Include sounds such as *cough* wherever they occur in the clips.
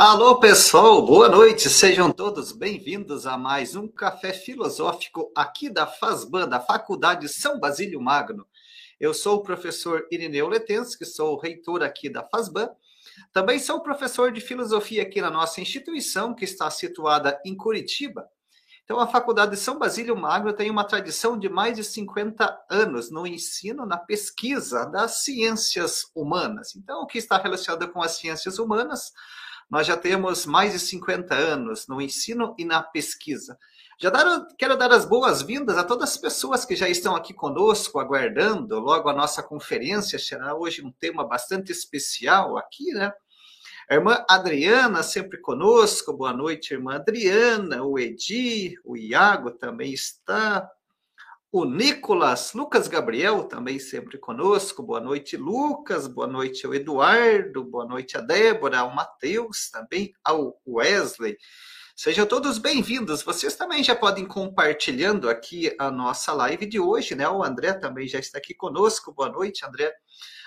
Alô, pessoal, boa noite. Sejam todos bem-vindos a mais um café filosófico aqui da FASBAN, da Faculdade São Basílio Magno. Eu sou o professor Irineu Letensky, sou reitor aqui da FASBAN. Também sou professor de filosofia aqui na nossa instituição, que está situada em Curitiba. Então, a Faculdade de São Basílio Magno tem uma tradição de mais de 50 anos no ensino, na pesquisa das ciências humanas. Então, o que está relacionado com as ciências humanas, nós já temos mais de 50 anos no ensino e na pesquisa. Já dar, quero dar as boas-vindas a todas as pessoas que já estão aqui conosco, aguardando logo a nossa conferência. Será hoje um tema bastante especial aqui, né? A irmã Adriana, sempre conosco. Boa noite, irmã Adriana. O Edi, o Iago também está. O Nicolas, Lucas Gabriel também sempre conosco. Boa noite, Lucas. Boa noite ao Eduardo. Boa noite a Débora, ao Matheus também, ao Wesley. Sejam todos bem-vindos. Vocês também já podem compartilhando aqui a nossa live de hoje, né? O André também já está aqui conosco. Boa noite, André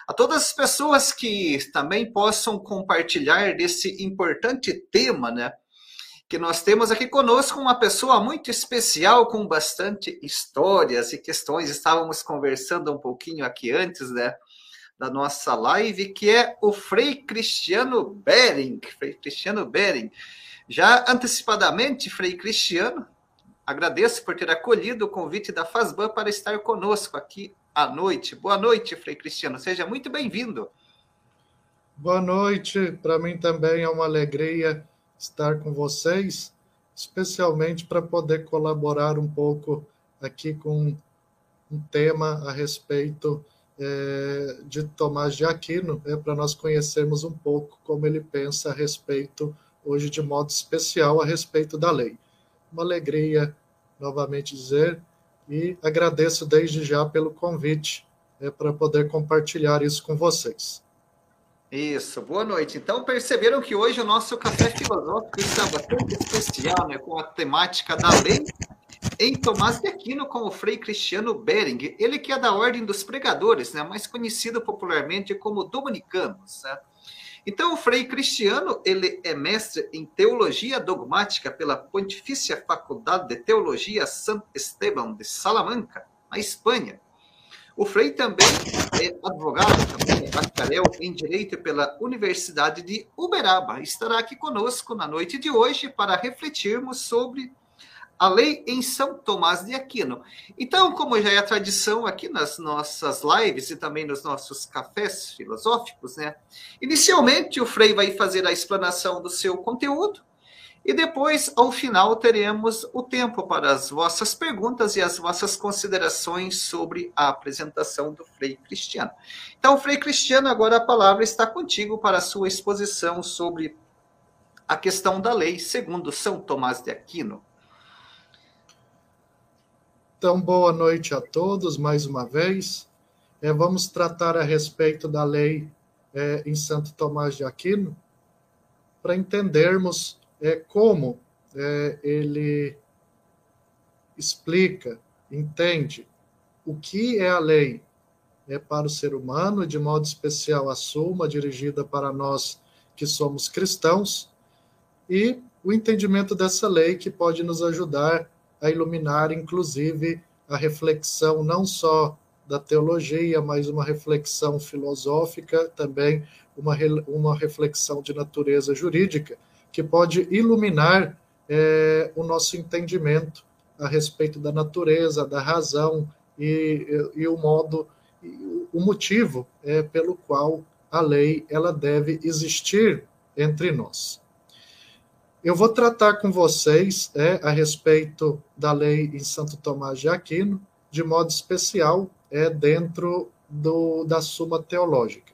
a todas as pessoas que também possam compartilhar desse importante tema, né? Que nós temos aqui conosco uma pessoa muito especial, com bastante histórias e questões. Estávamos conversando um pouquinho aqui antes, né? Da nossa live, que é o Frei Cristiano Bering. Frei Cristiano Bering. Já antecipadamente, Frei Cristiano, agradeço por ter acolhido o convite da FASBAN para estar conosco aqui à noite. Boa noite, Frei Cristiano. Seja muito bem-vindo. Boa noite. Para mim também é uma alegria estar com vocês, especialmente para poder colaborar um pouco aqui com um tema a respeito é, de Tomás de Aquino, é, para nós conhecermos um pouco como ele pensa a respeito, hoje de modo especial, a respeito da lei. Uma alegria, novamente dizer, e agradeço desde já pelo convite é, para poder compartilhar isso com vocês. Isso, boa noite. Então, perceberam que hoje o nosso café filosófico está bastante especial, né, com a temática da lei em Tomás de Aquino com o Frei Cristiano Bering, ele que é da Ordem dos Pregadores, né, mais conhecido popularmente como Dominicanos. Né? Então, o Frei Cristiano, ele é mestre em teologia dogmática pela Pontifícia Faculdade de Teologia San Esteban de Salamanca, na Espanha. O Frei também é advogado, também é bacharel em Direito pela Universidade de Uberaba. Estará aqui conosco na noite de hoje para refletirmos sobre a lei em São Tomás de Aquino. Então, como já é tradição aqui nas nossas lives e também nos nossos cafés filosóficos, né? Inicialmente, o Frei vai fazer a explanação do seu conteúdo e depois, ao final, teremos o tempo para as vossas perguntas e as vossas considerações sobre a apresentação do Frei Cristiano. Então, Frei Cristiano, agora a palavra está contigo para a sua exposição sobre a questão da lei segundo São Tomás de Aquino. Então, boa noite a todos mais uma vez. É, vamos tratar a respeito da lei é, em Santo Tomás de Aquino, para entendermos é, como é, ele explica, entende o que é a lei é, para o ser humano, de modo especial a suma dirigida para nós que somos cristãos, e o entendimento dessa lei que pode nos ajudar a iluminar, inclusive, a reflexão não só da teologia, mas uma reflexão filosófica, também uma, uma reflexão de natureza jurídica, que pode iluminar é, o nosso entendimento a respeito da natureza, da razão e, e, e o modo, e o motivo é, pelo qual a lei ela deve existir entre nós. Eu vou tratar com vocês é, a respeito da lei em Santo Tomás de Aquino, de modo especial, é dentro do, da Suma Teológica,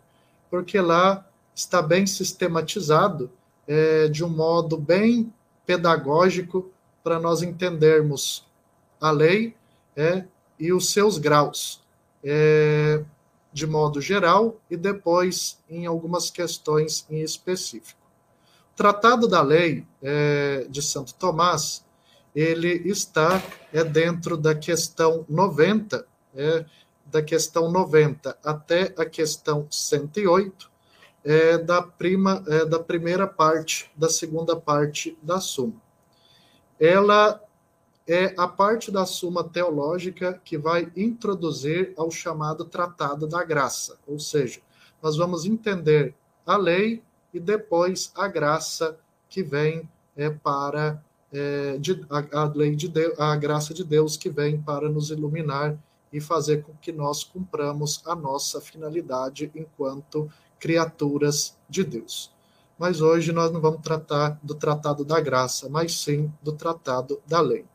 porque lá está bem sistematizado, é, de um modo bem pedagógico, para nós entendermos a lei é, e os seus graus, é, de modo geral, e depois em algumas questões em específico. Tratado da Lei é, de Santo Tomás, ele está é dentro da questão 90, é, da questão 90 até a questão 108, é, da, prima, é, da primeira parte, da segunda parte da Suma. Ela é a parte da Suma Teológica que vai introduzir ao chamado Tratado da Graça, ou seja, nós vamos entender a lei e depois a graça que vem é, para é, de, a, a, lei de Deus, a graça de Deus que vem para nos iluminar e fazer com que nós cumpramos a nossa finalidade enquanto criaturas de Deus. Mas hoje nós não vamos tratar do tratado da graça, mas sim do tratado da lei.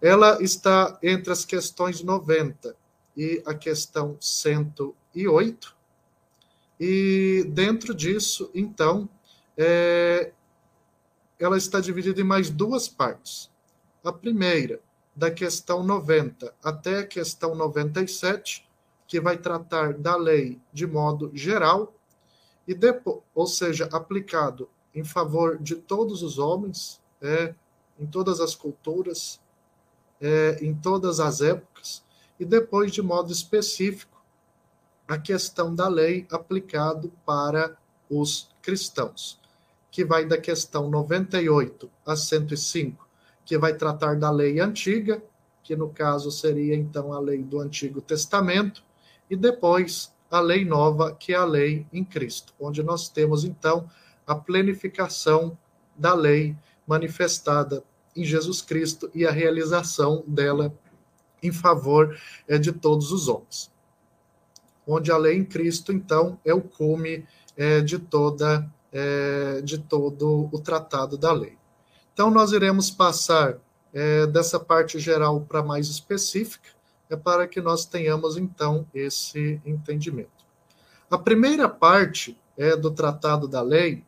Ela está entre as questões 90 e a questão 108. E dentro disso, então, é, ela está dividida em mais duas partes. A primeira, da questão 90 até a questão 97, que vai tratar da lei de modo geral, e depois, ou seja, aplicado em favor de todos os homens, é, em todas as culturas, é, em todas as épocas, e depois, de modo específico, a questão da lei aplicado para os cristãos que vai da questão 98 a 105, que vai tratar da lei antiga, que no caso seria então a lei do Antigo Testamento, e depois a lei nova, que é a lei em Cristo, onde nós temos então a plenificação da lei manifestada em Jesus Cristo e a realização dela em favor é, de todos os homens. Onde a lei em Cristo, então, é o cume é, de toda é, de todo o tratado da lei. Então, nós iremos passar dessa parte geral para mais específica, é para que nós tenhamos, então, esse entendimento. A primeira parte é, do tratado da lei,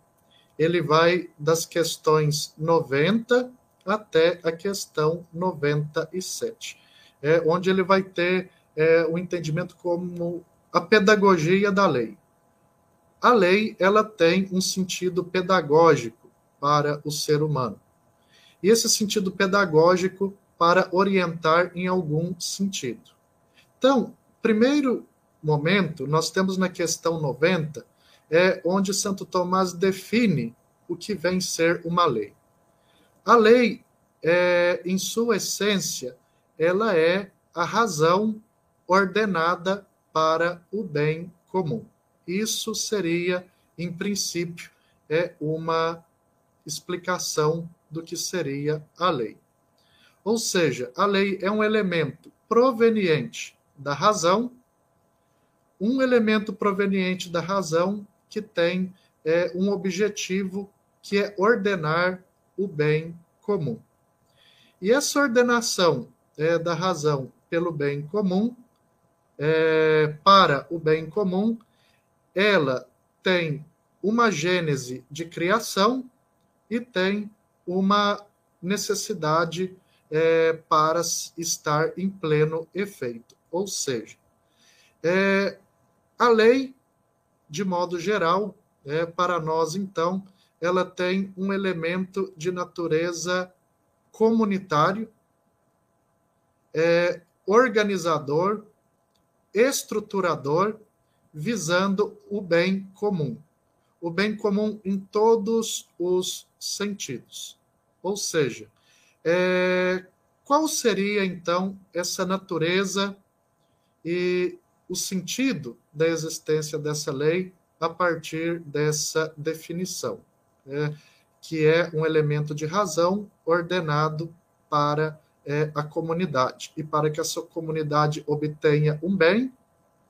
ele vai das questões 90 até a questão 97, é, onde ele vai ter é, o entendimento como a pedagogia da lei a lei ela tem um sentido pedagógico para o ser humano. E esse sentido pedagógico para orientar em algum sentido. Então, primeiro momento, nós temos na questão 90, é onde Santo Tomás define o que vem ser uma lei. A lei, é, em sua essência, ela é a razão ordenada para o bem comum. Isso seria, em princípio, é uma explicação do que seria a lei. Ou seja, a lei é um elemento proveniente da razão, um elemento proveniente da razão que tem é, um objetivo que é ordenar o bem comum. E essa ordenação é, da razão pelo bem comum, é, para o bem comum, ela tem uma gênese de criação e tem uma necessidade é, para estar em pleno efeito. Ou seja, é, a lei, de modo geral, é, para nós, então, ela tem um elemento de natureza comunitário, é, organizador, estruturador visando o bem comum. O bem comum em todos os sentidos. Ou seja, é, qual seria então essa natureza e o sentido da existência dessa lei a partir dessa definição, né, que é um elemento de razão ordenado para é, a comunidade e para que essa comunidade obtenha um bem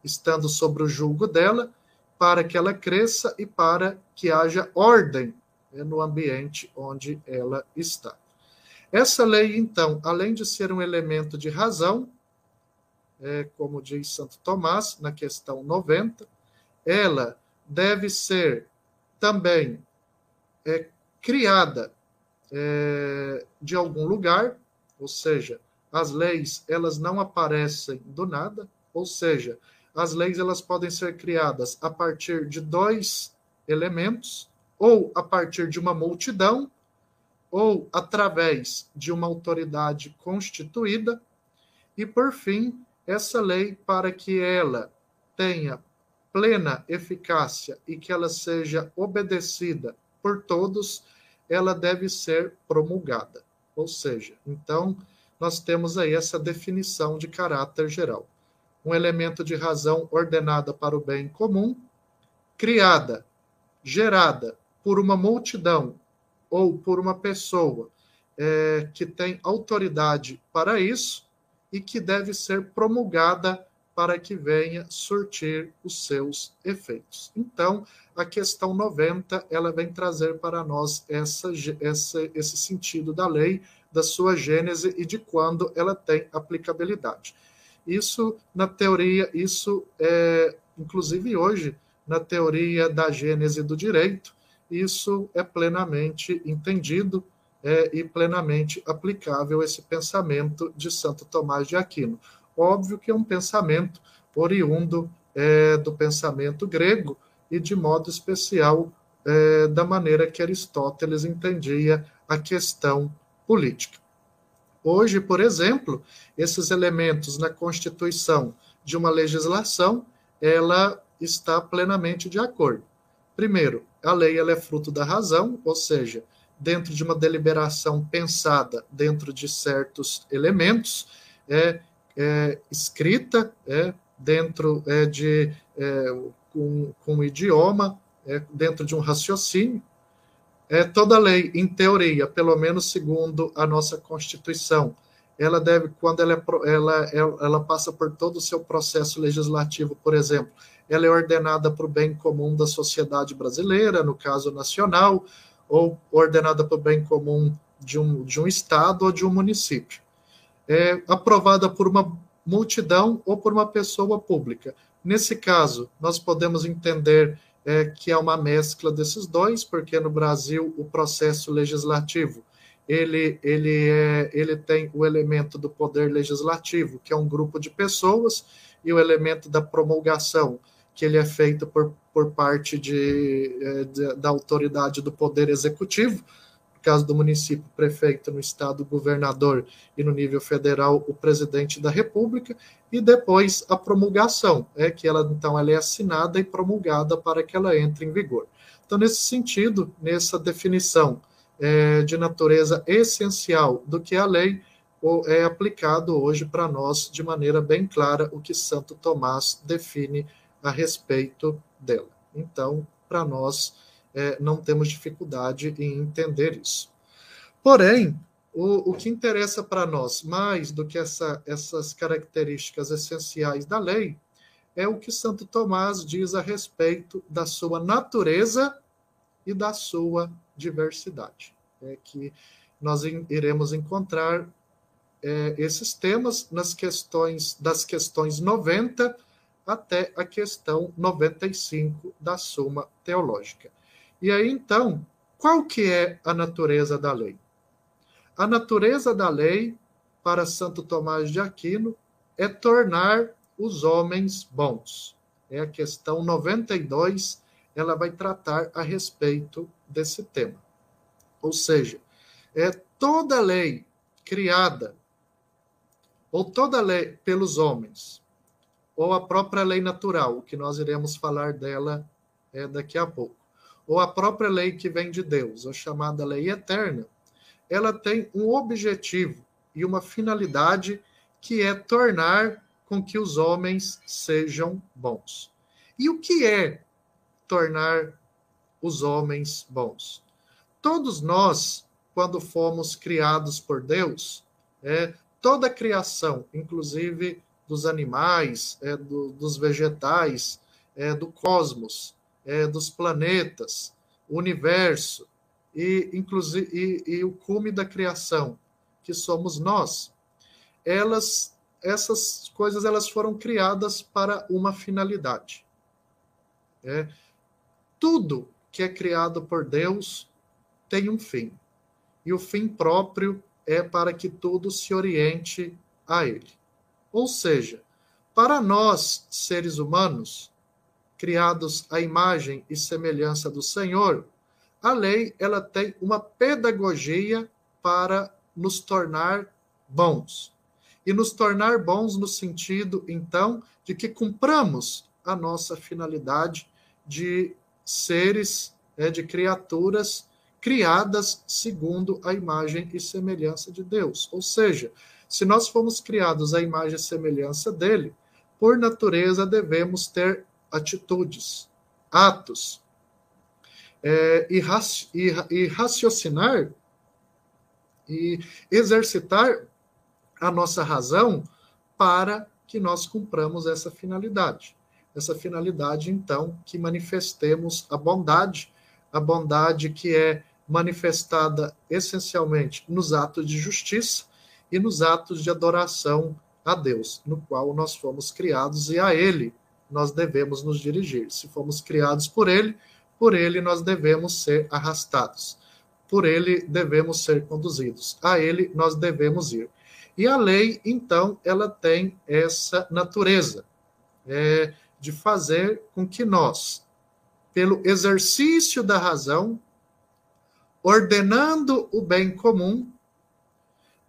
estando sobre o julgo dela, para que ela cresça e para que haja ordem né, no ambiente onde ela está. Essa lei, então, além de ser um elemento de razão, é, como diz Santo Tomás na questão 90, ela deve ser também é, criada é, de algum lugar, ou seja, as leis elas não aparecem do nada, ou seja, as leis elas podem ser criadas a partir de dois elementos, ou a partir de uma multidão, ou através de uma autoridade constituída, e por fim, essa lei, para que ela tenha plena eficácia e que ela seja obedecida por todos, ela deve ser promulgada. Ou seja, então, nós temos aí essa definição de caráter geral. Um elemento de razão ordenada para o bem comum, criada, gerada por uma multidão ou por uma pessoa é, que tem autoridade para isso e que deve ser promulgada para que venha surtir os seus efeitos. Então, a questão 90, ela vem trazer para nós essa, essa, esse sentido da lei, da sua gênese e de quando ela tem aplicabilidade. Isso, na teoria, isso é, inclusive hoje, na teoria da gênese do direito, isso é plenamente entendido é, e plenamente aplicável esse pensamento de Santo Tomás de Aquino. Óbvio que é um pensamento oriundo é, do pensamento grego e, de modo especial, é, da maneira que Aristóteles entendia a questão política. Hoje, por exemplo, esses elementos na constituição de uma legislação, ela está plenamente de acordo. Primeiro, a lei ela é fruto da razão, ou seja, dentro de uma deliberação pensada dentro de certos elementos, é, é escrita é, dentro é, de é, com, com um idioma, é, dentro de um raciocínio. É, toda lei, em teoria, pelo menos segundo a nossa Constituição, ela deve, quando ela, é, ela, ela passa por todo o seu processo legislativo, por exemplo, ela é ordenada para o bem comum da sociedade brasileira, no caso nacional, ou ordenada para o bem comum de um, de um estado ou de um município. É aprovada por uma multidão ou por uma pessoa pública. Nesse caso, nós podemos entender é, que é uma mescla desses dois, porque no Brasil o processo legislativo ele, ele, é, ele tem o elemento do poder legislativo, que é um grupo de pessoas, e o elemento da promulgação, que ele é feito por, por parte de, é, de, da autoridade do Poder Executivo, no caso do município, prefeito, no estado, governador, e no nível federal, o presidente da República, e depois a promulgação, é que ela então ela é assinada e promulgada para que ela entre em vigor. Então, nesse sentido, nessa definição é, de natureza essencial do que é a lei, é aplicado hoje para nós de maneira bem clara o que Santo Tomás define a respeito dela. Então, para nós, é, não temos dificuldade em entender isso. Porém, o, o que interessa para nós, mais do que essa, essas características essenciais da lei, é o que Santo Tomás diz a respeito da sua natureza e da sua diversidade. É que nós iremos encontrar é, esses temas nas questões das questões 90 até a questão 95 da Suma Teológica. E aí, então, qual que é a natureza da lei? A natureza da lei, para Santo Tomás de Aquino, é tornar os homens bons. É a questão 92, ela vai tratar a respeito desse tema. Ou seja, é toda lei criada ou toda lei pelos homens ou a própria lei natural, que nós iremos falar dela é, daqui a pouco, ou a própria lei que vem de Deus, a chamada lei eterna, ela tem um objetivo e uma finalidade que é tornar com que os homens sejam bons. E o que é tornar os homens bons? Todos nós, quando fomos criados por Deus, é, toda a criação, inclusive dos animais, é, do, dos vegetais, é, do cosmos, é, dos planetas, universo e inclusive e, e o cume da criação, que somos nós. Elas, essas coisas, elas foram criadas para uma finalidade. É, tudo que é criado por Deus tem um fim. E o fim próprio é para que tudo se oriente a Ele. Ou seja, para nós, seres humanos, criados à imagem e semelhança do Senhor, a lei ela tem uma pedagogia para nos tornar bons. E nos tornar bons no sentido, então, de que cumpramos a nossa finalidade de seres, é, de criaturas criadas segundo a imagem e semelhança de Deus. Ou seja, se nós fomos criados à imagem e semelhança dele, por natureza devemos ter atitudes, atos, é, e, raci e, e raciocinar e exercitar a nossa razão para que nós cumpramos essa finalidade. Essa finalidade, então, que manifestemos a bondade, a bondade que é manifestada essencialmente nos atos de justiça e nos atos de adoração a Deus, no qual nós fomos criados e a Ele nós devemos nos dirigir. Se fomos criados por Ele, por Ele nós devemos ser arrastados, por Ele devemos ser conduzidos, a Ele nós devemos ir. E a lei, então, ela tem essa natureza é, de fazer com que nós, pelo exercício da razão, ordenando o bem comum,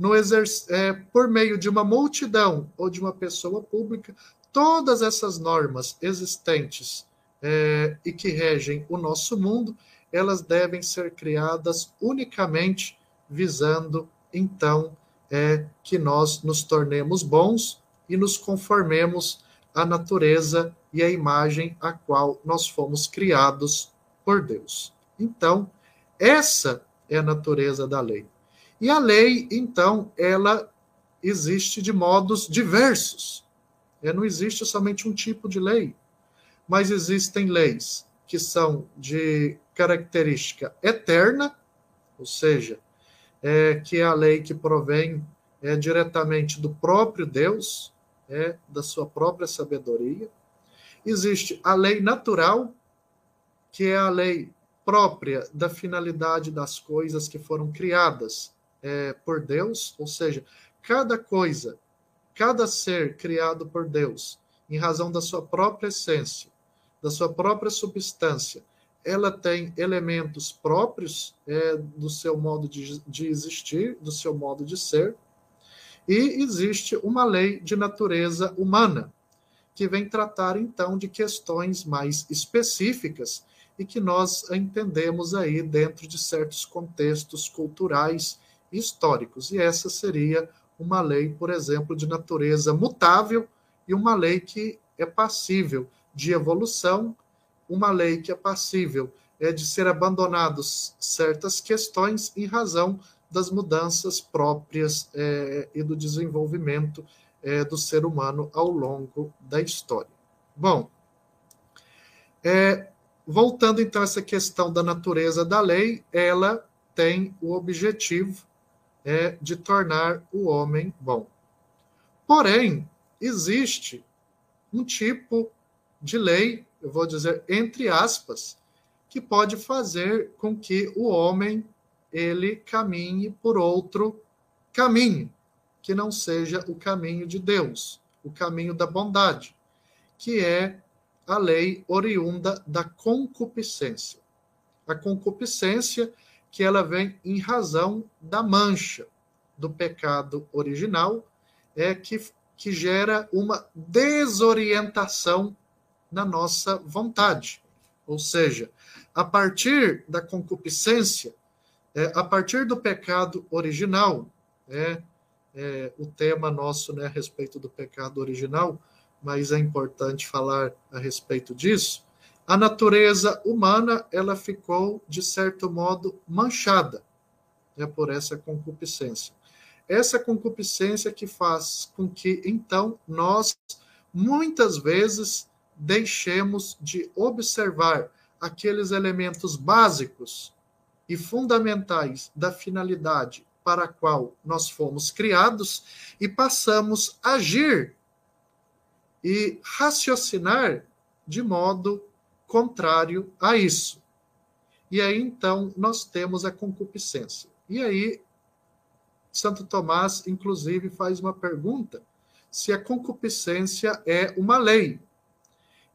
no é, por meio de uma multidão ou de uma pessoa pública, todas essas normas existentes é, e que regem o nosso mundo, elas devem ser criadas unicamente visando, então, é, que nós nos tornemos bons e nos conformemos à natureza e à imagem a qual nós fomos criados por Deus. Então, essa é a natureza da lei. E a lei, então, ela existe de modos diversos. É, não existe somente um tipo de lei, mas existem leis que são de característica eterna, ou seja, é, que é a lei que provém é, diretamente do próprio Deus, é, da sua própria sabedoria. Existe a lei natural, que é a lei própria da finalidade das coisas que foram criadas é, por Deus, ou seja, cada coisa, cada ser criado por Deus, em razão da sua própria essência, da sua própria substância, ela tem elementos próprios é, do seu modo de, de existir, do seu modo de ser, e existe uma lei de natureza humana, que vem tratar então de questões mais específicas e que nós entendemos aí dentro de certos contextos culturais históricos. E essa seria uma lei, por exemplo, de natureza mutável e uma lei que é passível de evolução, uma lei que é passível é de ser abandonados certas questões em razão das mudanças próprias é, e do desenvolvimento é, do ser humano ao longo da história. Bom, é, voltando então a essa questão da natureza da lei, ela tem o objetivo é, de tornar o homem bom. Porém, existe um tipo de lei, eu vou dizer entre aspas, que pode fazer com que o homem ele caminhe por outro caminho, que não seja o caminho de Deus, o caminho da bondade, que é a lei oriunda da concupiscência. A concupiscência que ela vem em razão da mancha do pecado original, é que, que gera uma desorientação na nossa vontade. Ou seja, a partir da concupiscência, é, a partir do pecado original, é, é, o tema nosso né, a respeito do pecado original, mas é importante falar a respeito disso. A natureza humana ela ficou de certo modo manchada né, por essa concupiscência. Essa concupiscência que faz com que então nós muitas vezes deixemos de observar aqueles elementos básicos e fundamentais da finalidade para a qual nós fomos criados e passamos a agir e raciocinar de modo contrário a isso. E aí então nós temos a concupiscência. E aí Santo Tomás inclusive faz uma pergunta se a concupiscência é uma lei.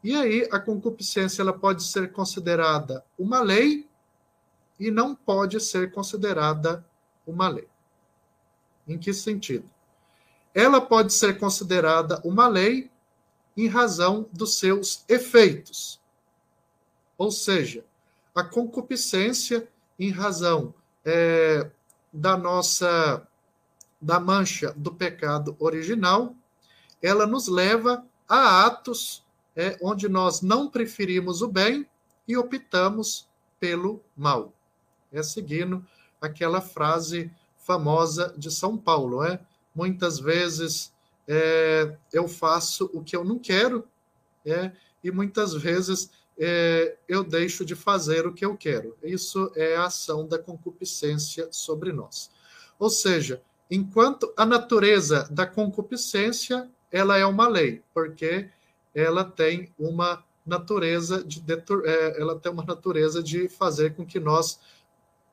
E aí a concupiscência ela pode ser considerada uma lei e não pode ser considerada uma lei. Em que sentido? Ela pode ser considerada uma lei em razão dos seus efeitos. Ou seja, a concupiscência em razão é, da nossa da mancha do pecado original, ela nos leva a atos é, onde nós não preferimos o bem e optamos pelo mal. É seguindo aquela frase famosa de São Paulo, é? Muitas vezes é, eu faço o que eu não quero, é, e muitas vezes é, eu deixo de fazer o que eu quero. Isso é a ação da concupiscência sobre nós. Ou seja, enquanto a natureza da concupiscência ela é uma lei, porque ela tem uma natureza de é, ela tem uma natureza de fazer com que nós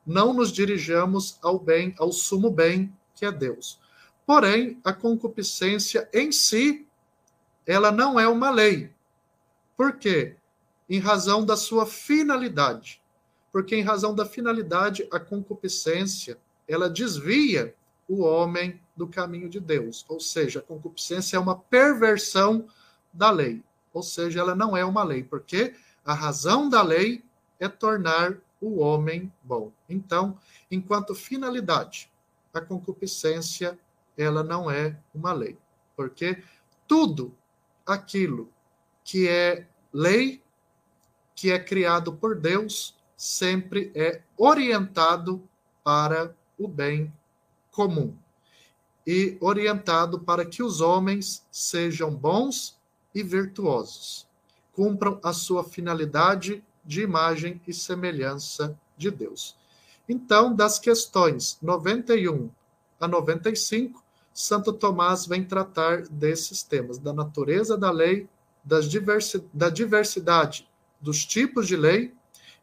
não nos dirijamos ao bem, ao sumo bem que é Deus. Porém, a concupiscência em si, ela não é uma lei. Por quê? Em razão da sua finalidade. Porque em razão da finalidade, a concupiscência, ela desvia o homem do caminho de Deus. Ou seja, a concupiscência é uma perversão da lei. Ou seja, ela não é uma lei, porque a razão da lei é tornar o homem bom. Então, enquanto finalidade, a concupiscência ela não é uma lei, porque tudo aquilo que é lei, que é criado por Deus, sempre é orientado para o bem comum e orientado para que os homens sejam bons e virtuosos, cumpram a sua finalidade de imagem e semelhança de Deus. Então, das questões 91 a 95, Santo Tomás vem tratar desses temas, da natureza da lei, das diversi da diversidade dos tipos de lei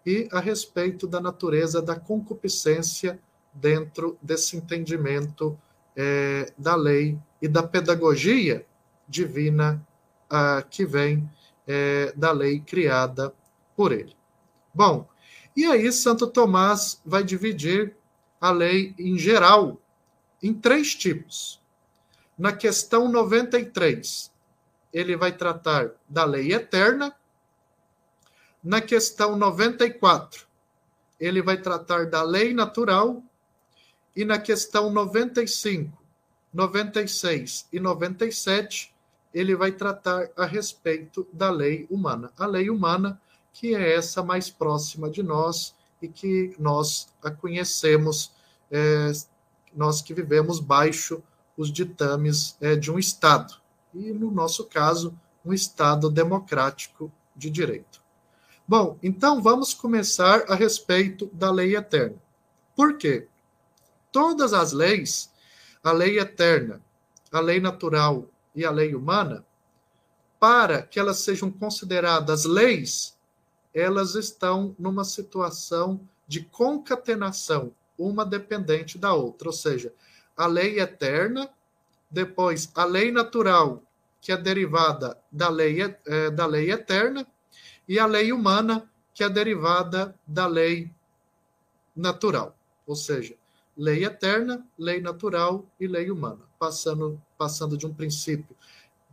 e a respeito da natureza da concupiscência dentro desse entendimento é, da lei e da pedagogia divina que vem é, da lei criada por ele. Bom, e aí Santo Tomás vai dividir a lei em geral em três tipos. Na questão 93, ele vai tratar da lei eterna. Na questão 94, ele vai tratar da lei natural. E na questão 95, 96 e 97, ele vai tratar a respeito da lei humana. A lei humana, que é essa mais próxima de nós e que nós a conhecemos, é, nós que vivemos baixo os ditames é, de um Estado, e no nosso caso, um Estado democrático de direito. Bom, então vamos começar a respeito da lei eterna. Por quê? Todas as leis, a lei eterna, a lei natural e a lei humana, para que elas sejam consideradas leis, elas estão numa situação de concatenação, uma dependente da outra, ou seja, a lei eterna, depois a lei natural, que é derivada da lei, é, da lei eterna, e a lei humana, que é derivada da lei natural. Ou seja, lei eterna, lei natural e lei humana, passando, passando de um princípio,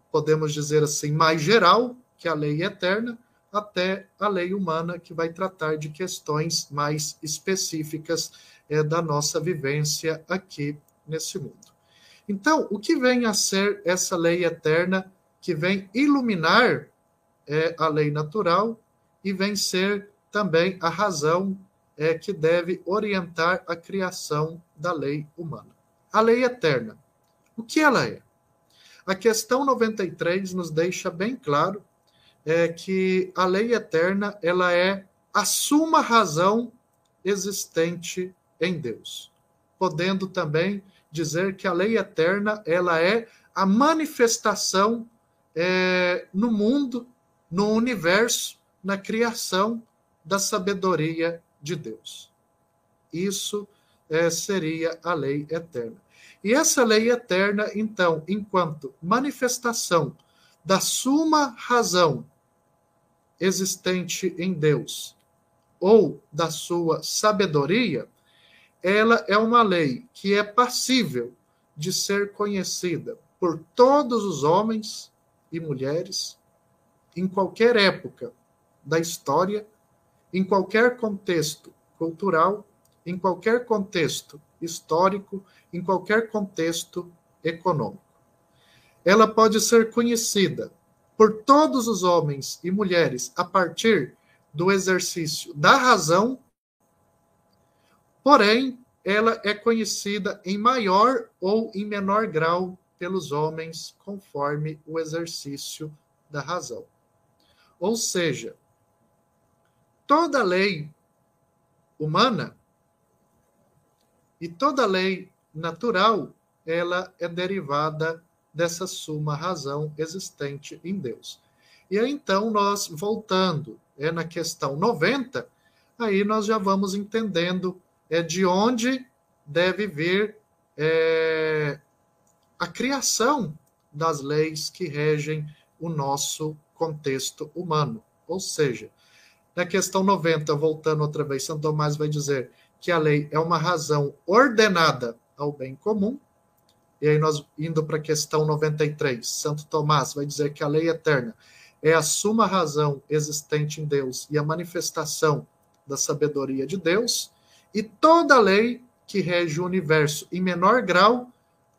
podemos dizer assim, mais geral, que é a lei eterna, até a lei humana, que vai tratar de questões mais específicas é, da nossa vivência aqui nesse mundo. Então, o que vem a ser essa lei eterna que vem iluminar é, a lei natural e vem ser também a razão é, que deve orientar a criação da lei humana? A lei eterna. O que ela é? A questão 93 nos deixa bem claro é que a lei eterna ela é a suma razão existente em Deus, podendo também dizer que a lei eterna ela é a manifestação é, no mundo, no universo, na criação da sabedoria de Deus. Isso é, seria a lei eterna. E essa lei eterna, então, enquanto manifestação da suma razão existente em Deus ou da sua sabedoria, ela é uma lei que é passível de ser conhecida por todos os homens e mulheres em qualquer época da história, em qualquer contexto cultural, em qualquer contexto histórico, em qualquer contexto econômico. Ela pode ser conhecida por todos os homens e mulheres a partir do exercício da razão, porém, ela é conhecida em maior ou em menor grau pelos homens, conforme o exercício da razão. Ou seja, toda lei humana e toda lei natural, ela é derivada dessa suma razão existente em Deus. E aí, então, nós voltando é, na questão 90, aí nós já vamos entendendo é, de onde deve vir é, a criação das leis que regem o nosso contexto humano. Ou seja, na questão 90, voltando outra vez, Santo Tomás vai dizer que a lei é uma razão ordenada ao bem comum. E aí nós indo para a questão 93, Santo Tomás vai dizer que a lei eterna é a suma razão existente em Deus e a manifestação da sabedoria de Deus, e toda lei que rege o universo em menor grau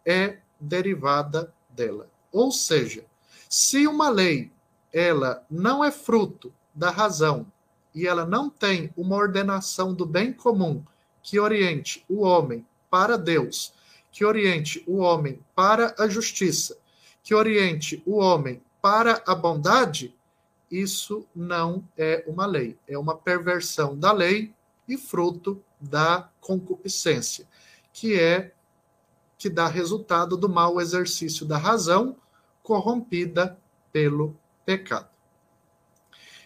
é derivada dela. Ou seja, se uma lei ela não é fruto da razão e ela não tem uma ordenação do bem comum que oriente o homem para Deus, que oriente o homem para a justiça, que oriente o homem para a bondade, isso não é uma lei, é uma perversão da lei e fruto da concupiscência, que é que dá resultado do mau exercício da razão corrompida pelo pecado.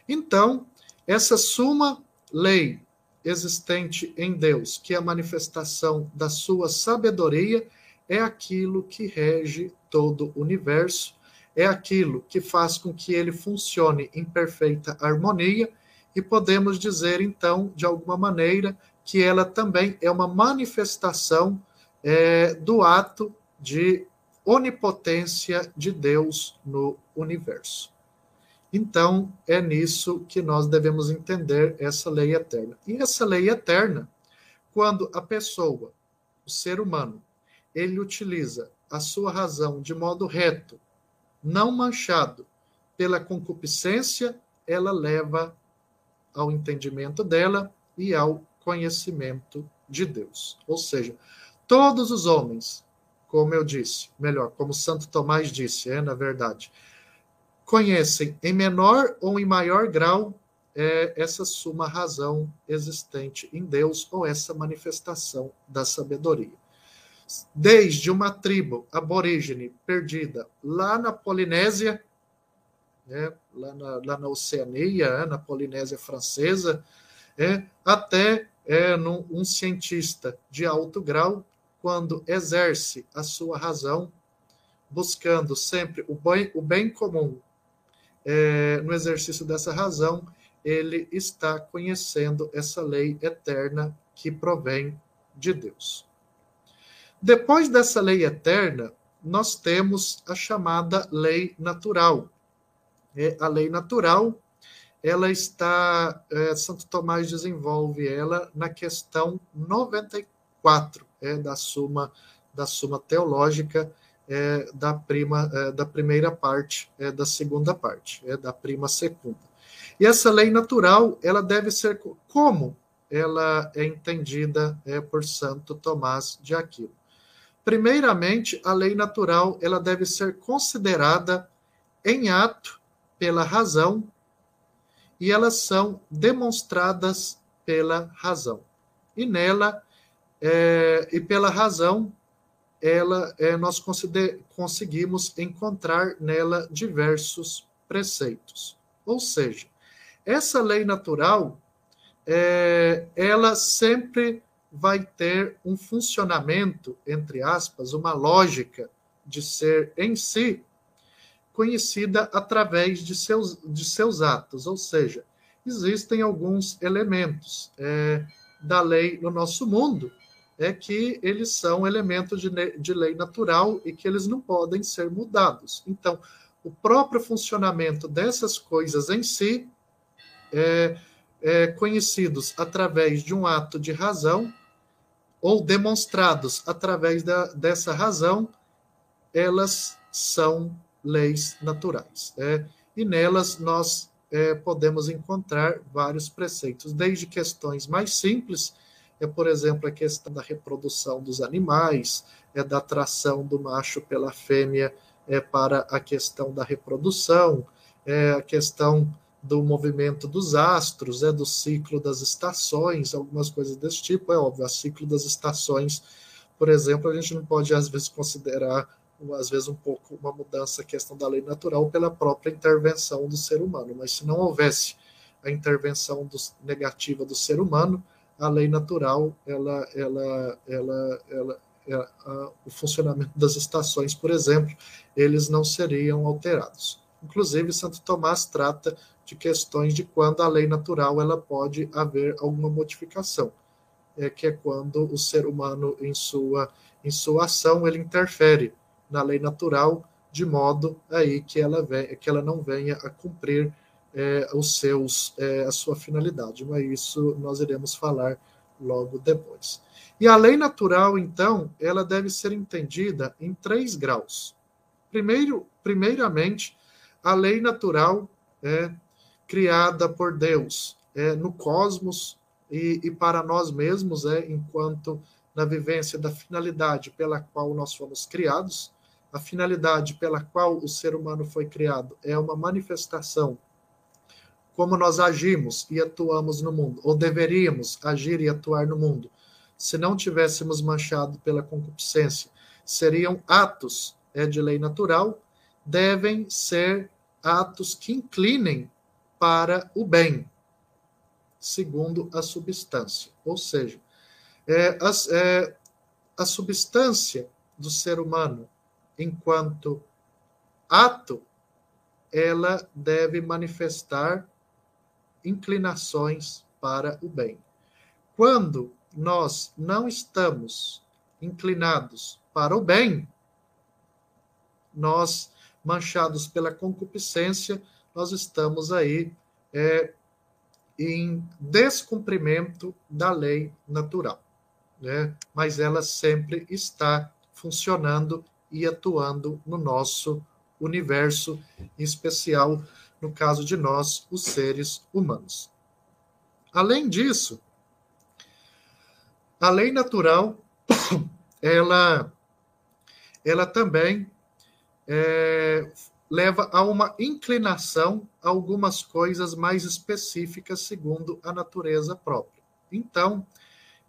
Então, essa suma lei existente em Deus, que é a manifestação da sua sabedoria, é aquilo que rege todo o universo, é aquilo que faz com que ele funcione em perfeita harmonia, e podemos dizer, então, de alguma maneira, que ela também é uma manifestação é, do ato de onipotência de Deus no universo. Então, é nisso que nós devemos entender essa lei eterna. E essa lei eterna, quando a pessoa, o ser humano, ele utiliza a sua razão de modo reto, não manchado pela concupiscência, ela leva ao entendimento dela e ao conhecimento de Deus. Ou seja, todos os homens, como eu disse, melhor, como Santo Tomás disse, é na verdade, conhecem em menor ou em maior grau é, essa suma razão existente em Deus ou essa manifestação da sabedoria. Desde uma tribo aborígene perdida lá na Polinésia, né, lá, na, lá na Oceania, né, na Polinésia Francesa, é, até é, num, um cientista de alto grau, quando exerce a sua razão, buscando sempre o bem, o bem comum é, no exercício dessa razão, ele está conhecendo essa lei eterna que provém de Deus. Depois dessa lei eterna, nós temos a chamada lei natural. É, a lei natural, ela está, é, Santo Tomás desenvolve ela na questão 94 é, da Suma da Suma Teológica é, da prima é, da primeira parte é, da segunda parte é da prima segunda. E essa lei natural ela deve ser como ela é entendida é, por Santo Tomás de Aquino. Primeiramente a lei natural ela deve ser considerada em ato pela razão e elas são demonstradas pela razão. E nela é, e pela razão ela, é, nós conseguimos encontrar nela diversos preceitos. Ou seja, essa lei natural, é, ela sempre vai ter um funcionamento, entre aspas, uma lógica de ser em si, conhecida através de seus, de seus atos. Ou seja, existem alguns elementos é, da lei no nosso mundo é que eles são elementos de, de lei natural e que eles não podem ser mudados. Então, o próprio funcionamento dessas coisas em si é, é, conhecidos através de um ato de razão ou demonstrados através da, dessa razão, elas são leis naturais. Né? E nelas nós é, podemos encontrar vários preceitos, desde questões mais simples, é, por exemplo, a questão da reprodução dos animais, é da atração do macho pela fêmea é, para a questão da reprodução, é, a questão do movimento dos astros, é do ciclo das estações, algumas coisas desse tipo. É óbvio, o ciclo das estações, por exemplo, a gente não pode às vezes considerar às vezes um pouco uma mudança a questão da lei natural pela própria intervenção do ser humano, mas se não houvesse a intervenção negativa do ser humano, a lei natural, ela, ela, ela, ela, ela a, o funcionamento das estações, por exemplo, eles não seriam alterados. Inclusive, Santo Tomás trata de questões de quando a lei natural ela pode haver alguma modificação, é que é quando o ser humano em sua em sua ação ele interfere na lei natural de modo aí que ela vem, que ela não venha a cumprir é, os seus é, a sua finalidade. Mas isso nós iremos falar logo depois. E a lei natural, então, ela deve ser entendida em três graus. Primeiro, primeiramente, a lei natural é, criada por Deus é, no cosmos e, e, para nós mesmos, é, enquanto na vivência da finalidade pela qual nós fomos criados, a finalidade pela qual o ser humano foi criado é uma manifestação como nós agimos e atuamos no mundo, ou deveríamos agir e atuar no mundo, se não tivéssemos manchado pela concupiscência, seriam atos é, de lei natural, devem ser atos que inclinem para o bem, segundo a substância. Ou seja, é, é, a substância do ser humano, enquanto ato, ela deve manifestar inclinações para o bem. Quando nós não estamos inclinados para o bem, nós, manchados pela concupiscência, nós estamos aí é, em descumprimento da lei natural, né? mas ela sempre está funcionando e atuando no nosso universo, em especial no caso de nós, os seres humanos. Além disso, a lei natural, *coughs* ela, ela também é, leva a uma inclinação a algumas coisas mais específicas segundo a natureza própria. Então,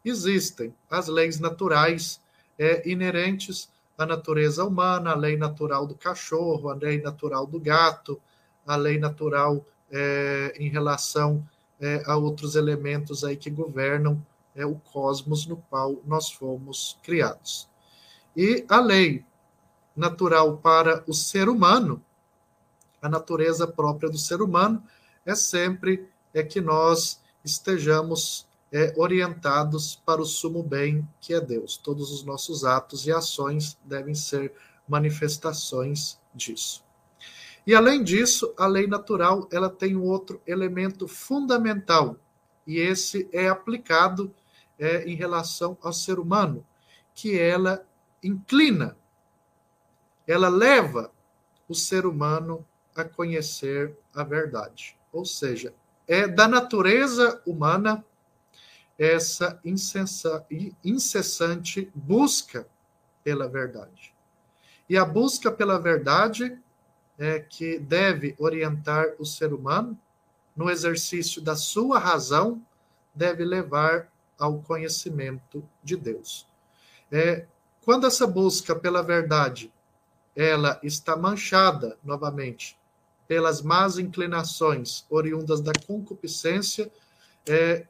existem as leis naturais é, inerentes à natureza humana, a lei natural do cachorro, a lei natural do gato, a lei natural é, em relação é, a outros elementos aí que governam é, o cosmos no qual nós fomos criados. E a lei natural para o ser humano, a natureza própria do ser humano, é sempre é que nós estejamos é, orientados para o sumo bem que é Deus. Todos os nossos atos e ações devem ser manifestações disso. E além disso, a lei natural ela tem um outro elemento fundamental e esse é aplicado é, em relação ao ser humano, que ela inclina ela leva o ser humano a conhecer a verdade. Ou seja, é da natureza humana essa incessante busca pela verdade. E a busca pela verdade é que deve orientar o ser humano no exercício da sua razão, deve levar ao conhecimento de Deus. É, quando essa busca pela verdade ela está manchada novamente pelas más inclinações oriundas da concupiscência, é,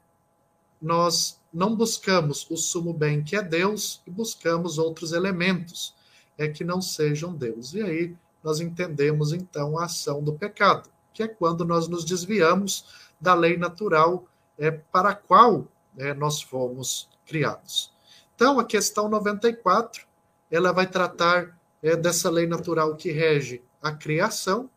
nós não buscamos o sumo bem que é Deus e buscamos outros elementos é que não sejam Deus. E aí nós entendemos então a ação do pecado, que é quando nós nos desviamos da lei natural é, para a qual é, nós fomos criados. Então, a questão 94, ela vai tratar é, dessa lei natural que rege a criação,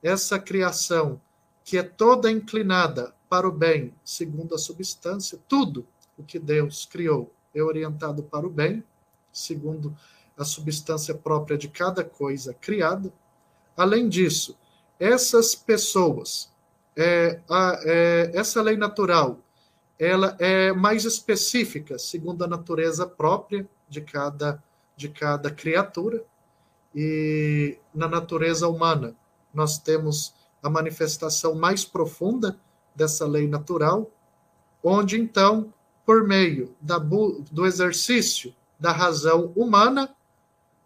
essa criação que é toda inclinada para o bem, segundo a substância, tudo o que Deus criou é orientado para o bem, segundo a substância própria de cada coisa criada. Além disso, essas pessoas, é, a, é, essa lei natural, ela é mais específica, segundo a natureza própria de cada, de cada criatura. E na natureza humana, nós temos a manifestação mais profunda dessa lei natural, onde então, por meio da, do exercício da razão humana,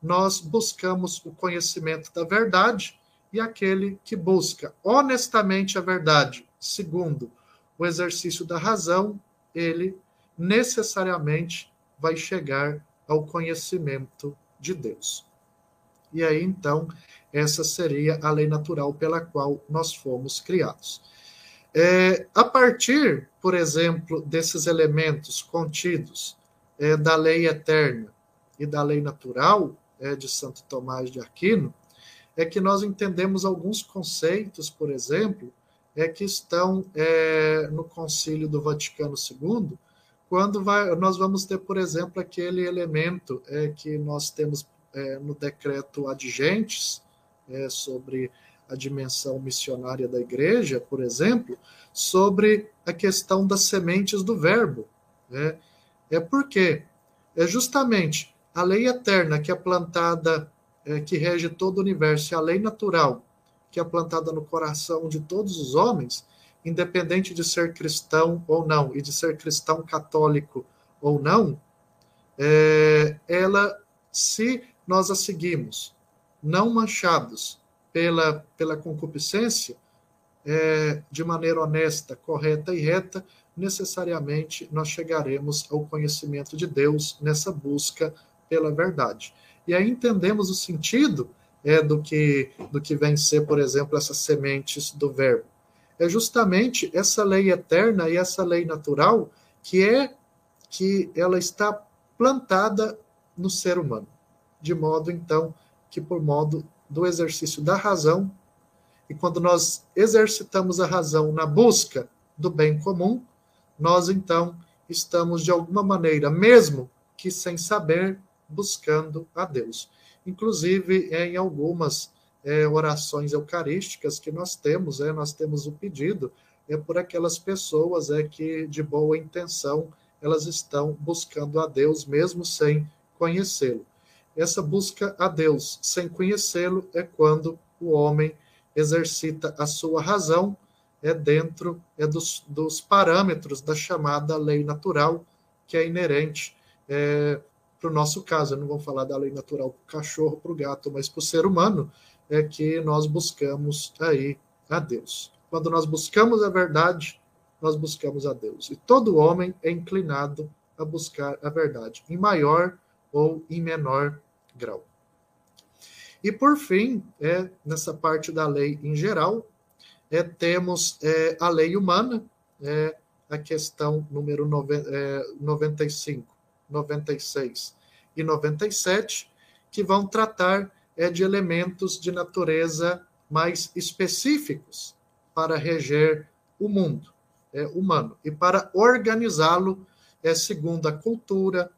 nós buscamos o conhecimento da verdade e aquele que busca honestamente a verdade, segundo o exercício da razão, ele necessariamente vai chegar ao conhecimento de Deus. E aí então, essa seria a lei natural pela qual nós fomos criados. É, a partir, por exemplo, desses elementos contidos é, da lei eterna e da lei natural é, de Santo Tomás de Aquino, é que nós entendemos alguns conceitos, por exemplo, é que estão é, no Concílio do Vaticano II, quando vai, nós vamos ter, por exemplo, aquele elemento é, que nós temos é, no decreto Adgentes, é, sobre a dimensão missionária da igreja, por exemplo, sobre a questão das sementes do verbo. Né? É porque é justamente a lei eterna que é plantada, é, que rege todo o universo, e a lei natural que é plantada no coração de todos os homens, independente de ser cristão ou não, e de ser cristão católico ou não, é, ela, se nós a seguimos, não manchados pela, pela concupiscência, é, de maneira honesta, correta e reta, necessariamente nós chegaremos ao conhecimento de Deus nessa busca pela verdade. E aí entendemos o sentido é, do, que, do que vem ser, por exemplo, essas sementes do verbo. É justamente essa lei eterna e essa lei natural que é que ela está plantada no ser humano, de modo então que por modo do exercício da razão, e quando nós exercitamos a razão na busca do bem comum, nós então estamos de alguma maneira, mesmo que sem saber, buscando a Deus. Inclusive, em algumas é, orações eucarísticas que nós temos, é, nós temos o pedido é por aquelas pessoas é que de boa intenção elas estão buscando a Deus mesmo sem conhecê-lo. Essa busca a Deus sem conhecê-lo é quando o homem exercita a sua razão é dentro é dos, dos parâmetros da chamada lei natural que é inerente é, para o nosso caso, eu não vou falar da lei natural para o cachorro, para o gato, mas para o ser humano, é que nós buscamos aí a Deus. Quando nós buscamos a verdade, nós buscamos a Deus. E todo homem é inclinado a buscar a verdade, em maior ou em menor grau. E por fim, é nessa parte da lei em geral, é, temos é, a lei humana, é, a questão número nove, é, 95 96 e 97, que vão tratar é, de elementos de natureza mais específicos para reger o mundo é, humano e para organizá-lo é, segundo a cultura,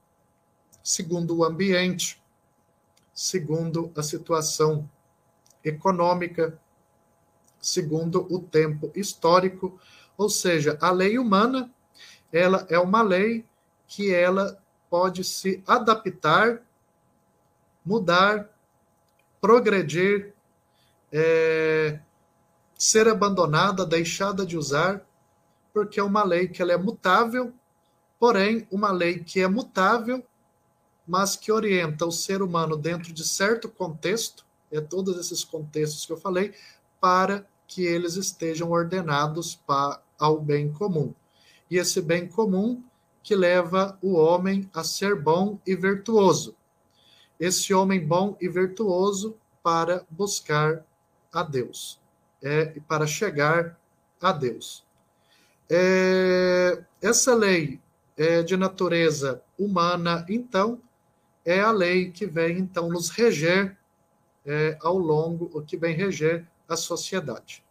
segundo o ambiente, segundo a situação econômica, segundo o tempo histórico, ou seja, a lei humana, ela é uma lei que ela pode se adaptar, mudar, progredir, é, ser abandonada, deixada de usar, porque é uma lei que ela é mutável, porém uma lei que é mutável, mas que orienta o ser humano dentro de certo contexto, é todos esses contextos que eu falei, para que eles estejam ordenados para, ao bem comum. E esse bem comum que leva o homem a ser bom e virtuoso. Esse homem bom e virtuoso para buscar a Deus, é, para chegar a Deus. É, essa lei é de natureza humana, então, é a lei que vem então nos reger é, ao longo, o que vem reger a sociedade.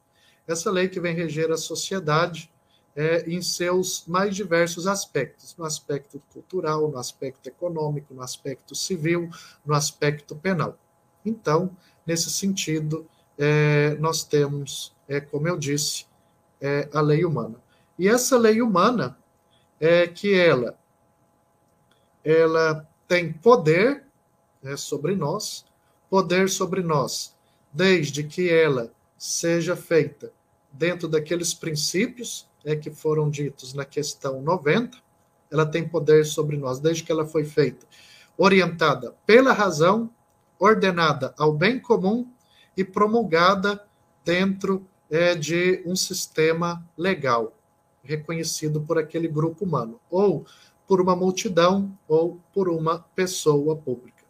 Essa lei que vem reger a sociedade é, em seus mais diversos aspectos, no aspecto cultural, no aspecto econômico, no aspecto civil, no aspecto penal. Então, nesse sentido, é, nós temos, é, como eu disse, é, a lei humana. E essa lei humana é que ela, ela tem poder né, sobre nós, poder sobre nós, desde que ela seja feita dentro daqueles princípios é, que foram ditos na questão 90, ela tem poder sobre nós, desde que ela foi feita orientada pela razão, ordenada ao bem comum e promulgada dentro é, de um sistema legal, reconhecido por aquele grupo humano, ou por uma multidão, ou por uma pessoa pública.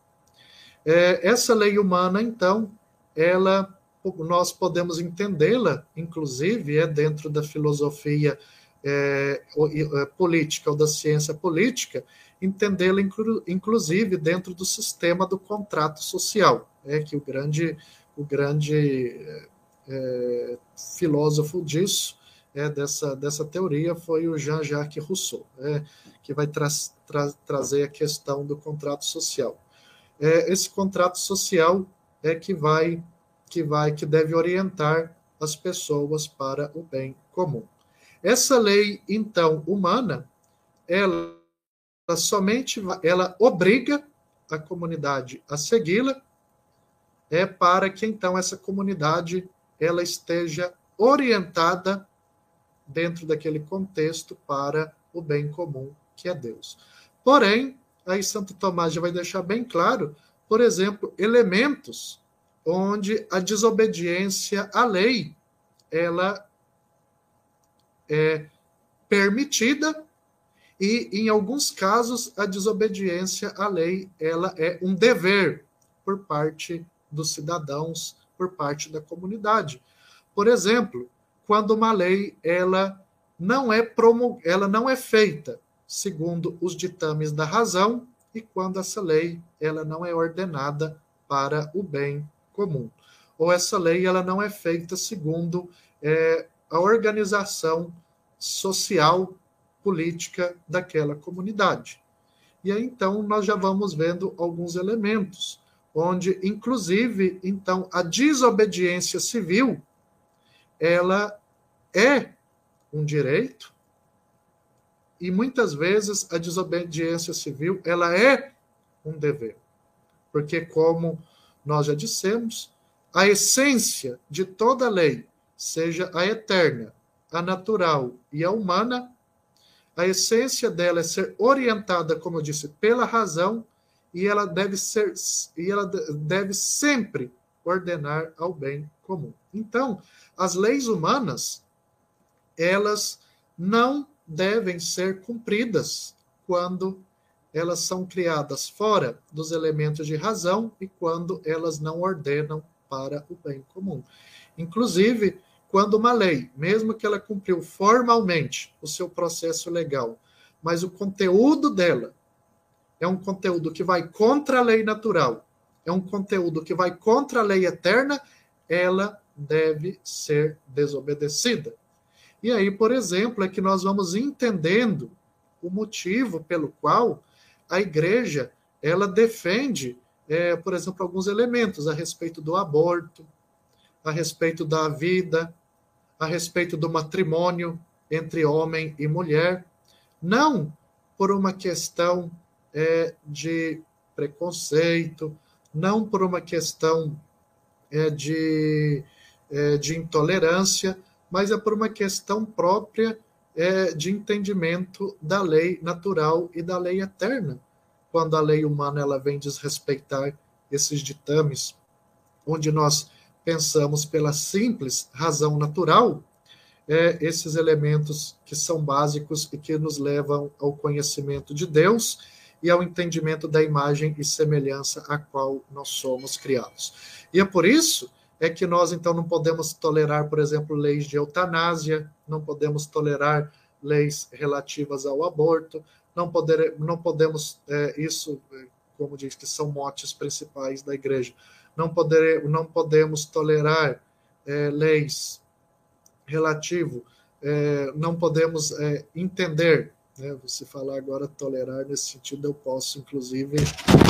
É, essa lei humana, então, ela nós podemos entendê-la, inclusive, é dentro da filosofia é, é, política ou da ciência política, entendê-la, inclu, inclusive, dentro do sistema do contrato social, é que o grande, o grande é, filósofo disso, é, dessa, dessa teoria, foi o Jean-Jacques Rousseau, é, que vai tra tra trazer a questão do contrato social. É, esse contrato social é que vai que vai que deve orientar as pessoas para o bem comum. Essa lei então humana, ela, ela somente ela obriga a comunidade a segui-la é para que então essa comunidade ela esteja orientada dentro daquele contexto para o bem comum que é Deus. Porém, aí Santo Tomás já vai deixar bem claro, por exemplo, elementos onde a desobediência à lei ela é permitida e em alguns casos a desobediência à lei ela é um dever por parte dos cidadãos, por parte da comunidade. Por exemplo, quando uma lei ela não é promo, ela não é feita segundo os ditames da razão e quando essa lei ela não é ordenada para o bem comum. Ou essa lei ela não é feita segundo é, a organização social política daquela comunidade. E aí então nós já vamos vendo alguns elementos onde inclusive então a desobediência civil ela é um direito e muitas vezes a desobediência civil ela é um dever. Porque como nós já dissemos, a essência de toda lei, seja a eterna, a natural e a humana, a essência dela é ser orientada, como eu disse, pela razão e ela deve ser e ela deve sempre ordenar ao bem comum. Então, as leis humanas, elas não devem ser cumpridas quando elas são criadas fora dos elementos de razão e quando elas não ordenam para o bem comum. Inclusive, quando uma lei, mesmo que ela cumpriu formalmente o seu processo legal, mas o conteúdo dela é um conteúdo que vai contra a lei natural, é um conteúdo que vai contra a lei eterna, ela deve ser desobedecida. E aí, por exemplo, é que nós vamos entendendo o motivo pelo qual a igreja ela defende, é, por exemplo, alguns elementos a respeito do aborto, a respeito da vida, a respeito do matrimônio entre homem e mulher, não por uma questão é, de preconceito, não por uma questão é, de, é, de intolerância, mas é por uma questão própria é, de entendimento da lei natural e da lei eterna. Quando a lei humana ela vem desrespeitar esses ditames, onde nós pensamos pela simples razão natural, é, esses elementos que são básicos e que nos levam ao conhecimento de Deus e ao entendimento da imagem e semelhança a qual nós somos criados. E é por isso é que nós então não podemos tolerar, por exemplo, leis de eutanásia, não podemos tolerar leis relativas ao aborto, não, poder, não podemos, é, isso, é, como diz, que são motes principais da igreja, não, poder, não podemos tolerar é, leis relativo, é, não podemos é, entender, né, você falar agora tolerar nesse sentido, eu posso inclusive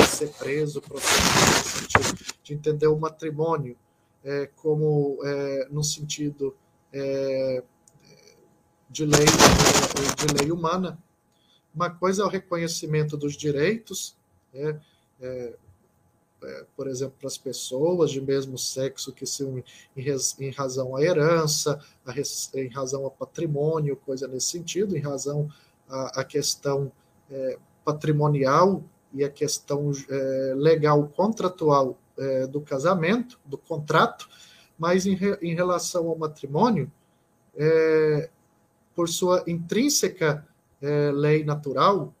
ser preso, processado no sentido de entender o matrimônio é, como é, no sentido é, de lei de lei humana. Uma coisa é o reconhecimento dos direitos, né, é, é, por exemplo, para as pessoas de mesmo sexo que se unem em, razão à herança, em razão ao patrimônio, coisa nesse sentido, em razão à, à questão é, patrimonial e a questão é, legal contratual é, do casamento, do contrato, mas em, re, em relação ao matrimônio, é, por sua intrínseca é, lei natural,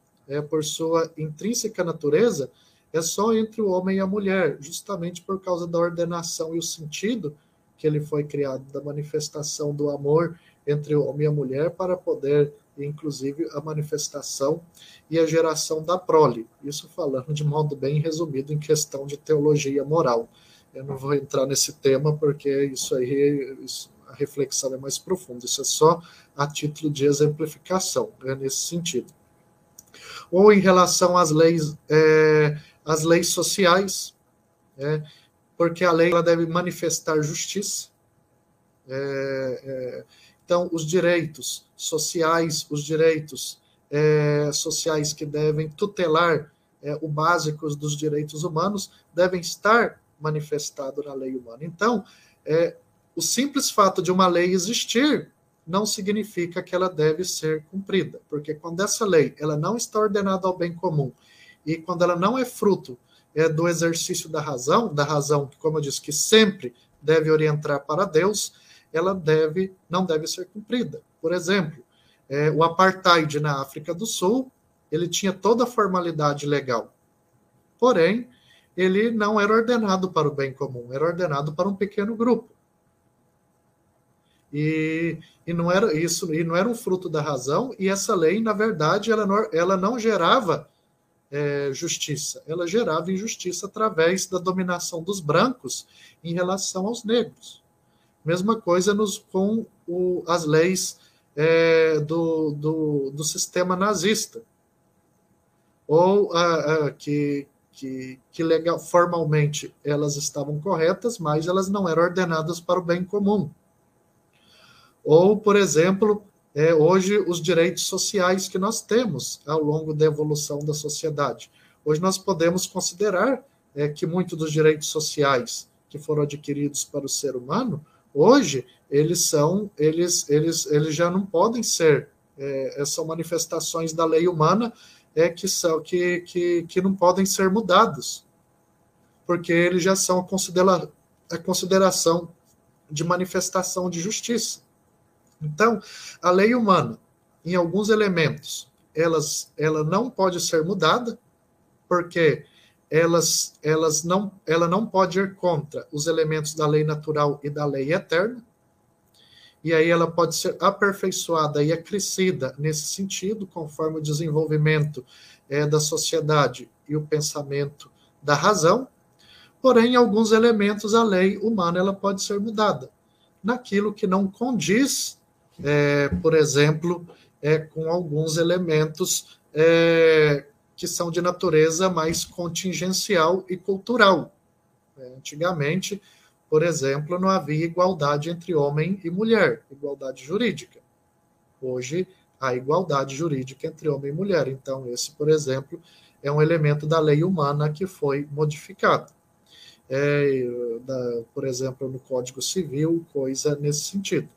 por sua intrínseca natureza, é só entre o homem e a mulher, justamente por causa da ordenação e o sentido que ele foi criado, da manifestação do amor entre o homem e a mulher, para poder, inclusive, a manifestação e a geração da prole. Isso falando de modo bem resumido em questão de teologia moral. Eu não vou entrar nesse tema, porque isso aí, isso, a reflexão é mais profunda. Isso é só a título de exemplificação, é nesse sentido. Ou em relação às leis. É, as leis sociais, é, porque a lei ela deve manifestar justiça. É, é, então, os direitos sociais, os direitos é, sociais que devem tutelar é, o básico dos direitos humanos, devem estar manifestados na lei humana. Então, é, o simples fato de uma lei existir não significa que ela deve ser cumprida, porque quando essa lei ela não está ordenada ao bem comum e quando ela não é fruto é, do exercício da razão, da razão, como eu disse, que sempre deve orientar para Deus, ela deve, não deve ser cumprida. Por exemplo, é, o apartheid na África do Sul, ele tinha toda a formalidade legal. Porém, ele não era ordenado para o bem comum, era ordenado para um pequeno grupo. E, e não era isso, e não era um fruto da razão, e essa lei, na verdade, ela não, ela não gerava é, justiça, ela gerava injustiça através da dominação dos brancos em relação aos negros. Mesma coisa nos, com o, as leis é, do, do, do, sistema nazista, ou que, que, que legal, formalmente elas estavam corretas, mas elas não eram ordenadas para o bem comum. Ou, por exemplo, é, hoje os direitos sociais que nós temos ao longo da evolução da sociedade. Hoje nós podemos considerar é, que muitos dos direitos sociais que foram adquiridos para o ser humano, hoje eles são, eles, eles, eles já não podem ser, é, são manifestações da lei humana é, que, são, que, que, que não podem ser mudados, porque eles já são a, considera, a consideração de manifestação de justiça. Então, a lei humana, em alguns elementos, elas, ela não pode ser mudada, porque elas, elas não, ela não pode ir contra os elementos da lei natural e da lei eterna, e aí ela pode ser aperfeiçoada e acrescida nesse sentido, conforme o desenvolvimento é, da sociedade e o pensamento da razão. Porém, em alguns elementos a lei humana ela pode ser mudada, naquilo que não condiz é, por exemplo, é, com alguns elementos é, que são de natureza mais contingencial e cultural. É, antigamente, por exemplo, não havia igualdade entre homem e mulher, igualdade jurídica. Hoje, há igualdade jurídica entre homem e mulher. Então, esse, por exemplo, é um elemento da lei humana que foi modificado. É, da, por exemplo, no Código Civil, coisa nesse sentido.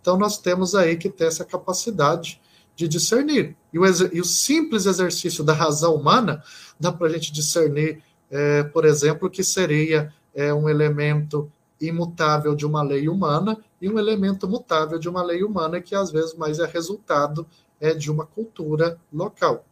Então, nós temos aí que ter essa capacidade de discernir. E o, e o simples exercício da razão humana dá para a gente discernir, é, por exemplo, que seria é, um elemento imutável de uma lei humana e um elemento mutável de uma lei humana que às vezes mais é resultado é, de uma cultura local.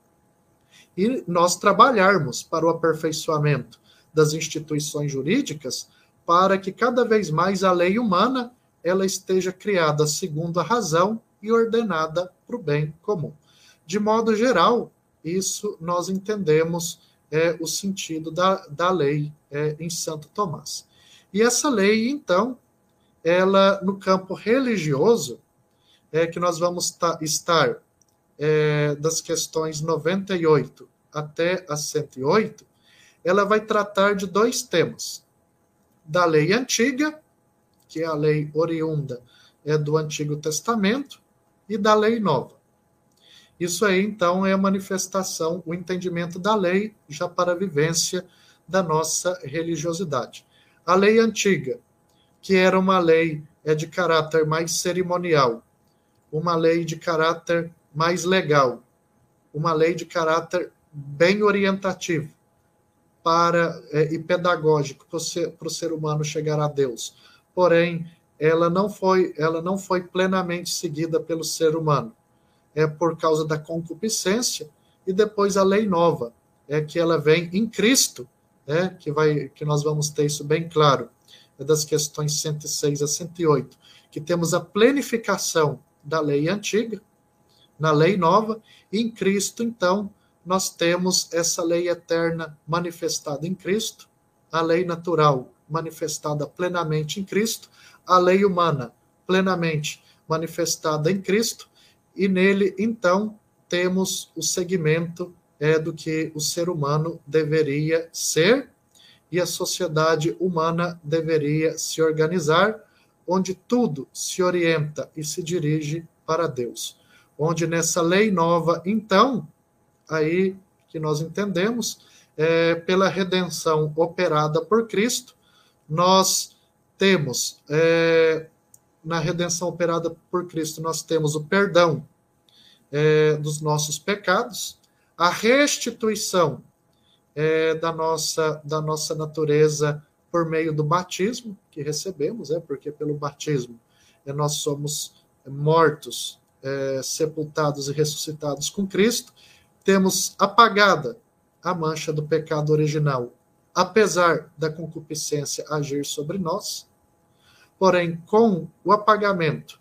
E nós trabalharmos para o aperfeiçoamento das instituições jurídicas para que cada vez mais a lei humana ela esteja criada segundo a razão e ordenada para o bem comum. De modo geral, isso nós entendemos é, o sentido da, da lei é, em Santo Tomás. E essa lei, então, ela no campo religioso, é que nós vamos estar é, das questões 98 até a 108, ela vai tratar de dois temas: da lei antiga, que é a lei oriunda é do Antigo Testamento, e da lei nova. Isso aí, então, é a manifestação, o entendimento da lei já para a vivência da nossa religiosidade. A lei antiga, que era uma lei é de caráter mais cerimonial, uma lei de caráter mais legal, uma lei de caráter bem orientativo para é, e pedagógico para o ser, humano chegar a Deus. Porém, ela não foi ela não foi plenamente seguida pelo ser humano. É por causa da concupiscência e depois a lei nova, é que ela vem em Cristo, é que vai que nós vamos ter isso bem claro, é das questões 106 a 108, que temos a plenificação da lei antiga na lei nova, e em Cristo então nós temos essa lei eterna manifestada em Cristo, a lei natural manifestada plenamente em Cristo, a lei humana plenamente manifestada em Cristo, e nele, então, temos o segmento é, do que o ser humano deveria ser e a sociedade humana deveria se organizar, onde tudo se orienta e se dirige para Deus. Onde nessa lei nova, então, aí que nós entendemos, é, pela redenção operada por Cristo, nós temos, é, na redenção operada por Cristo, nós temos o perdão é, dos nossos pecados, a restituição é, da, nossa, da nossa natureza por meio do batismo que recebemos, é porque pelo batismo é, nós somos mortos, é, sepultados e ressuscitados com Cristo, temos apagada a mancha do pecado original apesar da concupiscência agir sobre nós, porém, com o apagamento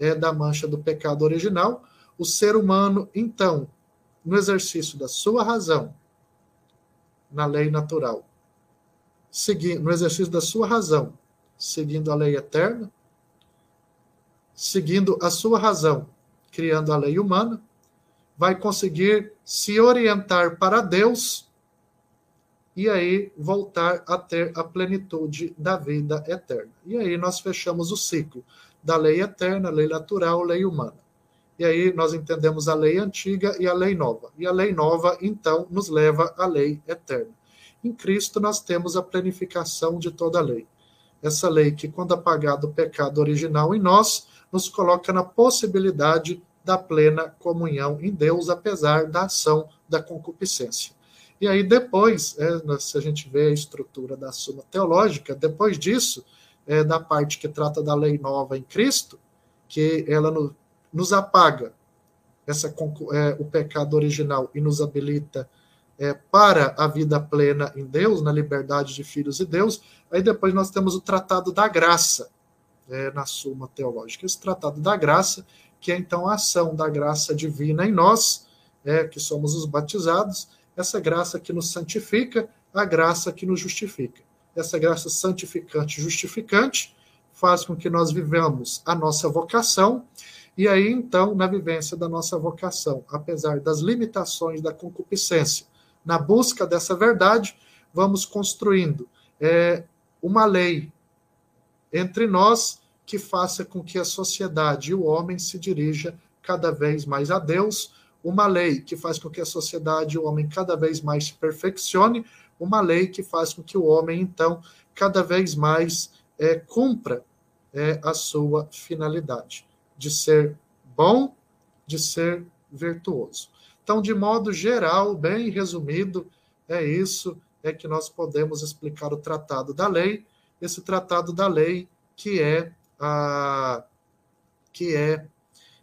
é, da mancha do pecado original, o ser humano, então, no exercício da sua razão, na lei natural, seguindo, no exercício da sua razão, seguindo a lei eterna, seguindo a sua razão, criando a lei humana, vai conseguir se orientar para Deus e aí voltar a ter a plenitude da vida eterna. E aí nós fechamos o ciclo da lei eterna, lei natural, lei humana. E aí nós entendemos a lei antiga e a lei nova. E a lei nova, então, nos leva à lei eterna. Em Cristo nós temos a planificação de toda a lei. Essa lei que, quando apagado o pecado original em nós, nos coloca na possibilidade da plena comunhão em Deus, apesar da ação da concupiscência. E aí depois, é, se a gente vê a estrutura da Suma Teológica, depois disso, é, da parte que trata da lei nova em Cristo, que ela no, nos apaga essa, é, o pecado original e nos habilita é, para a vida plena em Deus, na liberdade de filhos de Deus. Aí depois nós temos o Tratado da Graça, é, na Suma Teológica. Esse Tratado da Graça, que é então a ação da graça divina em nós, é, que somos os batizados, essa graça que nos santifica, a graça que nos justifica. Essa graça santificante e justificante faz com que nós vivamos a nossa vocação, e aí então, na vivência da nossa vocação, apesar das limitações da concupiscência, na busca dessa verdade, vamos construindo é, uma lei entre nós que faça com que a sociedade e o homem se dirija cada vez mais a Deus, uma lei que faz com que a sociedade o homem cada vez mais se perfeccione, uma lei que faz com que o homem, então, cada vez mais é, cumpra é, a sua finalidade, de ser bom, de ser virtuoso. Então, de modo geral, bem resumido, é isso é que nós podemos explicar o tratado da lei, esse tratado da lei que é a que é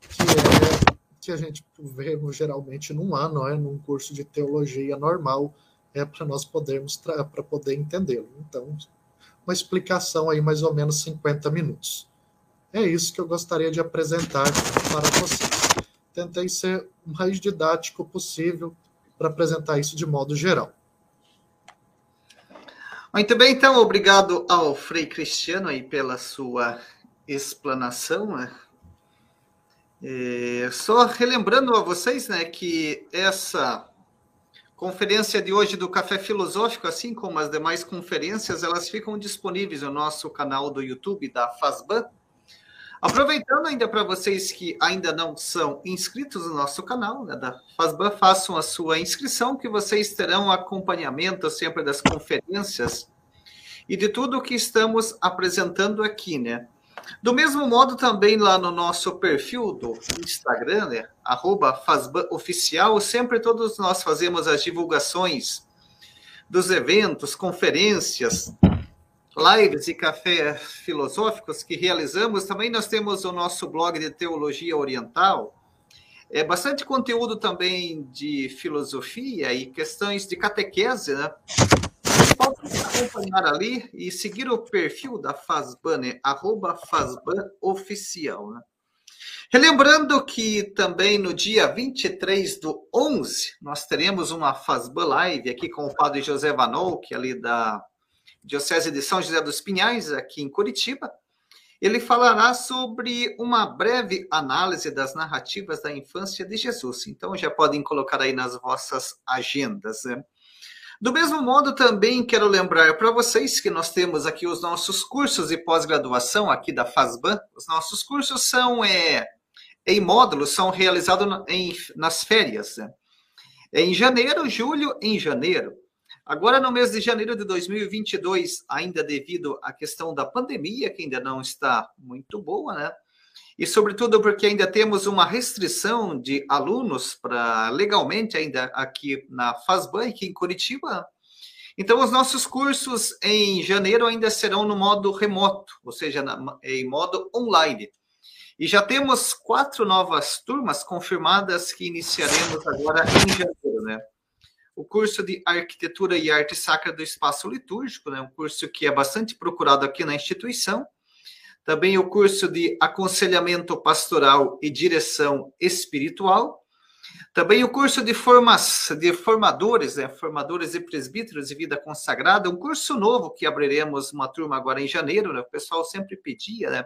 que é que a gente vê geralmente num ano, é, num curso de teologia normal, é para nós podermos para poder entendê-lo. Então, uma explicação aí mais ou menos 50 minutos. É isso que eu gostaria de apresentar para vocês. Tentei ser o mais didático possível para apresentar isso de modo geral. Muito bem, então, obrigado ao Frei Cristiano aí pela sua explanação. Né? É, só relembrando a vocês né, que essa conferência de hoje do Café Filosófico, assim como as demais conferências, elas ficam disponíveis no nosso canal do YouTube da FASBAN. Aproveitando ainda para vocês que ainda não são inscritos no nosso canal né, da FASBAN, façam a sua inscrição, que vocês terão acompanhamento sempre das conferências e de tudo o que estamos apresentando aqui, né? Do mesmo modo, também lá no nosso perfil do Instagram, né, arroba Oficial, sempre todos nós fazemos as divulgações dos eventos, conferências, lives e cafés filosóficos que realizamos. Também nós temos o nosso blog de teologia oriental. É bastante conteúdo também de filosofia e questões de catequese, né? Pode acompanhar ali e seguir o perfil da Fazban, né? arroba Fazban Oficial. Né? Relembrando que também no dia 23 do 11, nós teremos uma Fazban Live aqui com o padre José Vanol, que é ali da Diocese de São José dos Pinhais, aqui em Curitiba, ele falará sobre uma breve análise das narrativas da infância de Jesus. Então já podem colocar aí nas vossas agendas. Né? Do mesmo modo, também quero lembrar para vocês que nós temos aqui os nossos cursos de pós-graduação aqui da FASBAN. Os nossos cursos são é, em módulos, são realizados em, nas férias. Né? Em janeiro, julho, em janeiro. Agora, no mês de janeiro de 2022, ainda devido à questão da pandemia, que ainda não está muito boa, né? E, sobretudo, porque ainda temos uma restrição de alunos para legalmente ainda aqui na FASBAN, aqui em Curitiba. Então, os nossos cursos em janeiro ainda serão no modo remoto, ou seja, na, em modo online. E já temos quatro novas turmas confirmadas que iniciaremos agora em janeiro, né? o curso de Arquitetura e Arte Sacra do Espaço Litúrgico, né, um curso que é bastante procurado aqui na instituição. Também o curso de Aconselhamento Pastoral e Direção Espiritual. Também o curso de, formas, de formadores, né, formadores e presbíteros de vida consagrada, um curso novo que abriremos uma turma agora em janeiro, né, o pessoal sempre pedia, né,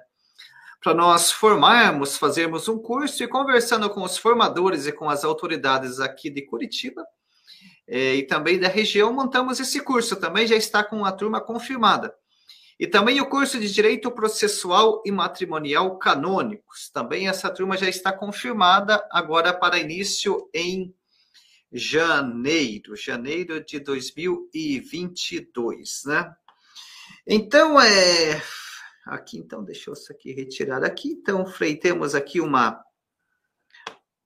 para nós formarmos, fazermos um curso e conversando com os formadores e com as autoridades aqui de Curitiba, é, e também da região, montamos esse curso. Também já está com a turma confirmada. E também o curso de Direito Processual e Matrimonial Canônicos. Também essa turma já está confirmada agora para início em janeiro, janeiro de 2022, né? Então, é... Aqui, então, deixa eu isso aqui retirar aqui. Então, Frei, temos aqui uma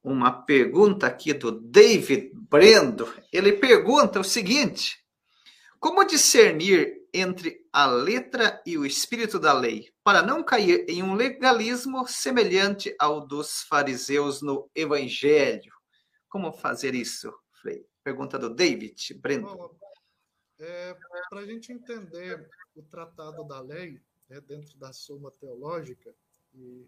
uma pergunta aqui do David Brendo. Ele pergunta o seguinte: Como discernir entre a letra e o espírito da lei, para não cair em um legalismo semelhante ao dos fariseus no Evangelho? Como fazer isso, Frei? Pergunta do David Brendo. É, para a gente entender o tratado da lei, né, dentro da Suma Teológica, e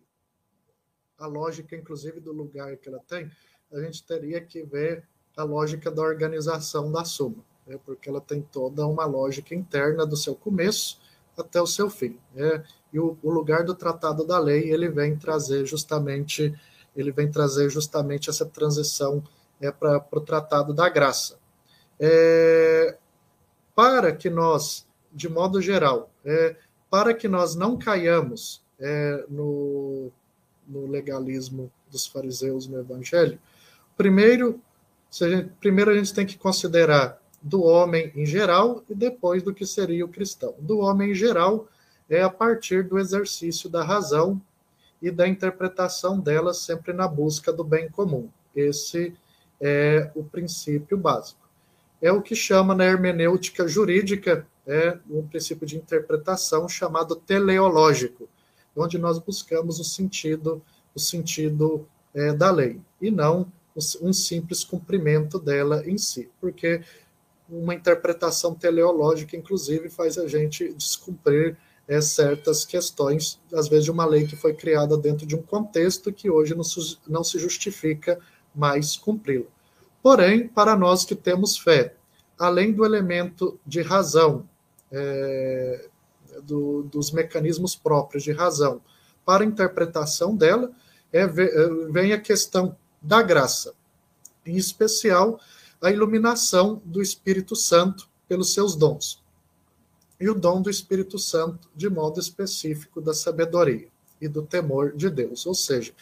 a lógica, inclusive, do lugar que ela tem, a gente teria que ver a lógica da organização da suma, né? porque ela tem toda uma lógica interna do seu começo até o seu fim. Né? E o, o, lugar do tratado da lei ele vem trazer justamente ele vem trazer justamente essa transição é, para o tratado da graça. É, para que nós, de modo geral, é, para que nós não caiamos é, no no legalismo dos fariseus no Evangelho, primeiro, a gente, primeiro a gente tem que considerar do homem em geral e depois do que seria o cristão. Do homem em geral é a partir do exercício da razão e da interpretação dela sempre na busca do bem comum. Esse é o princípio básico. É o que chama na hermenêutica jurídica é um princípio de interpretação chamado teleológico, onde nós buscamos o sentido, o sentido é, da lei, e não um simples cumprimento dela em si, porque uma interpretação teleológica, inclusive, faz a gente descumprir é, certas questões, às vezes de uma lei que foi criada dentro de um contexto que hoje não, não se justifica mais cumpri-la. Porém, para nós que temos fé, além do elemento de razão é, do, dos mecanismos próprios de razão para a interpretação dela, é, é, vem a questão da graça, em especial a iluminação do Espírito Santo pelos seus dons, e o dom do Espírito Santo, de modo específico, da sabedoria e do temor de Deus. Ou seja,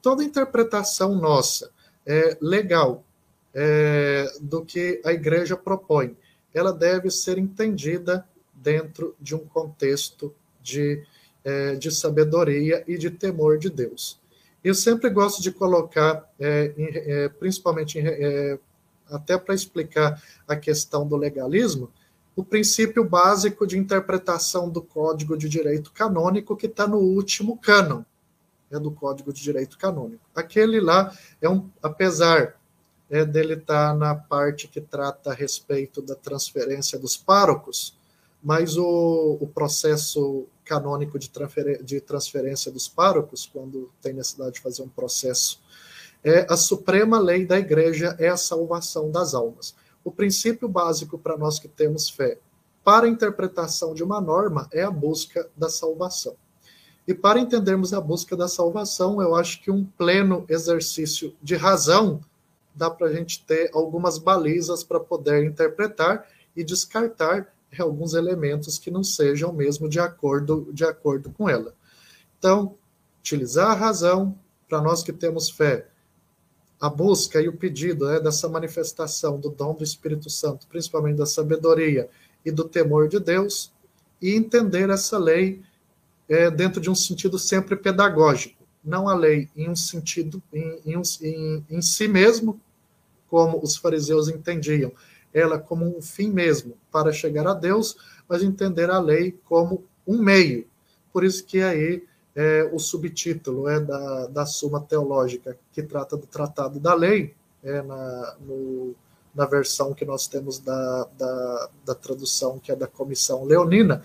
toda interpretação nossa é, legal é, do que a igreja propõe, ela deve ser entendida dentro de um contexto de, é, de sabedoria e de temor de Deus. Eu sempre gosto de colocar, é, é, principalmente é, até para explicar a questão do legalismo, o princípio básico de interpretação do Código de Direito Canônico que está no último cânon é do Código de Direito Canônico. Aquele lá é um, apesar é, dele estar tá na parte que trata a respeito da transferência dos párocos, mas o, o processo canônico de, de transferência dos párocos, quando tem necessidade de fazer um processo, é a suprema lei da igreja é a salvação das almas. O princípio básico para nós que temos fé para a interpretação de uma norma é a busca da salvação. E para entendermos a busca da salvação, eu acho que um pleno exercício de razão dá para a gente ter algumas balizas para poder interpretar e descartar alguns elementos que não sejam mesmo de acordo, de acordo com ela. Então, utilizar a razão, para nós que temos fé, a busca e o pedido né, dessa manifestação do dom do Espírito Santo, principalmente da sabedoria e do temor de Deus, e entender essa lei é, dentro de um sentido sempre pedagógico, não a lei em um sentido em, em, em, em si mesmo, como os fariseus entendiam, ela como um fim mesmo para chegar a Deus, mas entender a lei como um meio. Por isso que aí é, o subtítulo é da, da Suma Teológica, que trata do Tratado da Lei, é, na, no, na versão que nós temos da, da, da tradução, que é da Comissão Leonina,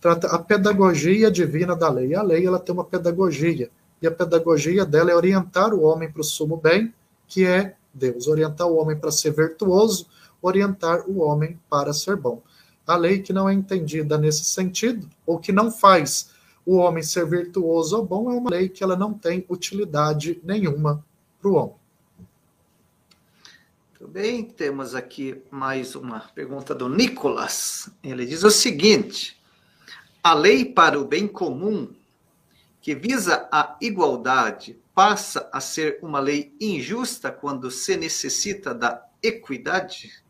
trata a pedagogia divina da lei. A lei ela tem uma pedagogia, e a pedagogia dela é orientar o homem para o sumo bem, que é Deus, orientar o homem para ser virtuoso, orientar o homem para ser bom. A lei que não é entendida nesse sentido, ou que não faz o homem ser virtuoso ou bom, é uma lei que ela não tem utilidade nenhuma para o homem. Muito bem, temos aqui mais uma pergunta do Nicolas. Ele diz o seguinte: a lei para o bem comum, que visa a igualdade, passa a ser uma lei injusta quando se necessita da equidade?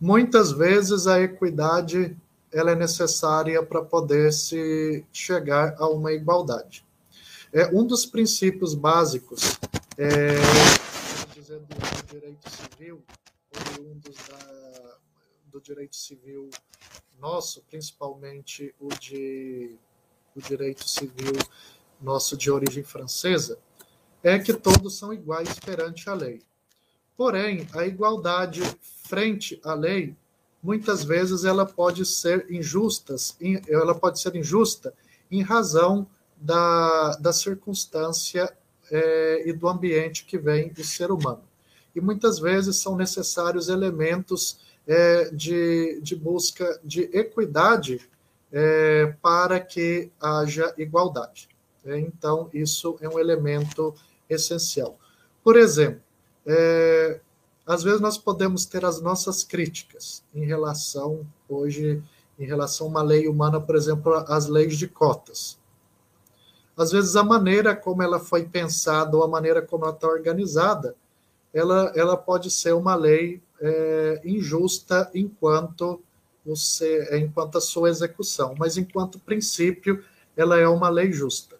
Muitas vezes a equidade ela é necessária para poder se chegar a uma igualdade. É um dos princípios básicos é, dizer, do, direito civil, oriundos da, do direito civil nosso, principalmente o de o direito civil nosso de origem francesa, é que todos são iguais perante a lei. Porém, a igualdade frente à lei, muitas vezes ela pode ser injusta, ela pode ser injusta em razão da, da circunstância é, e do ambiente que vem do ser humano. E muitas vezes são necessários elementos é, de, de busca de equidade é, para que haja igualdade. É, então, isso é um elemento essencial. Por exemplo, é, às vezes nós podemos ter as nossas críticas em relação, hoje, em relação a uma lei humana, por exemplo, as leis de cotas. Às vezes a maneira como ela foi pensada ou a maneira como ela está organizada, ela, ela pode ser uma lei é, injusta enquanto você, enquanto a sua execução, mas enquanto princípio ela é uma lei justa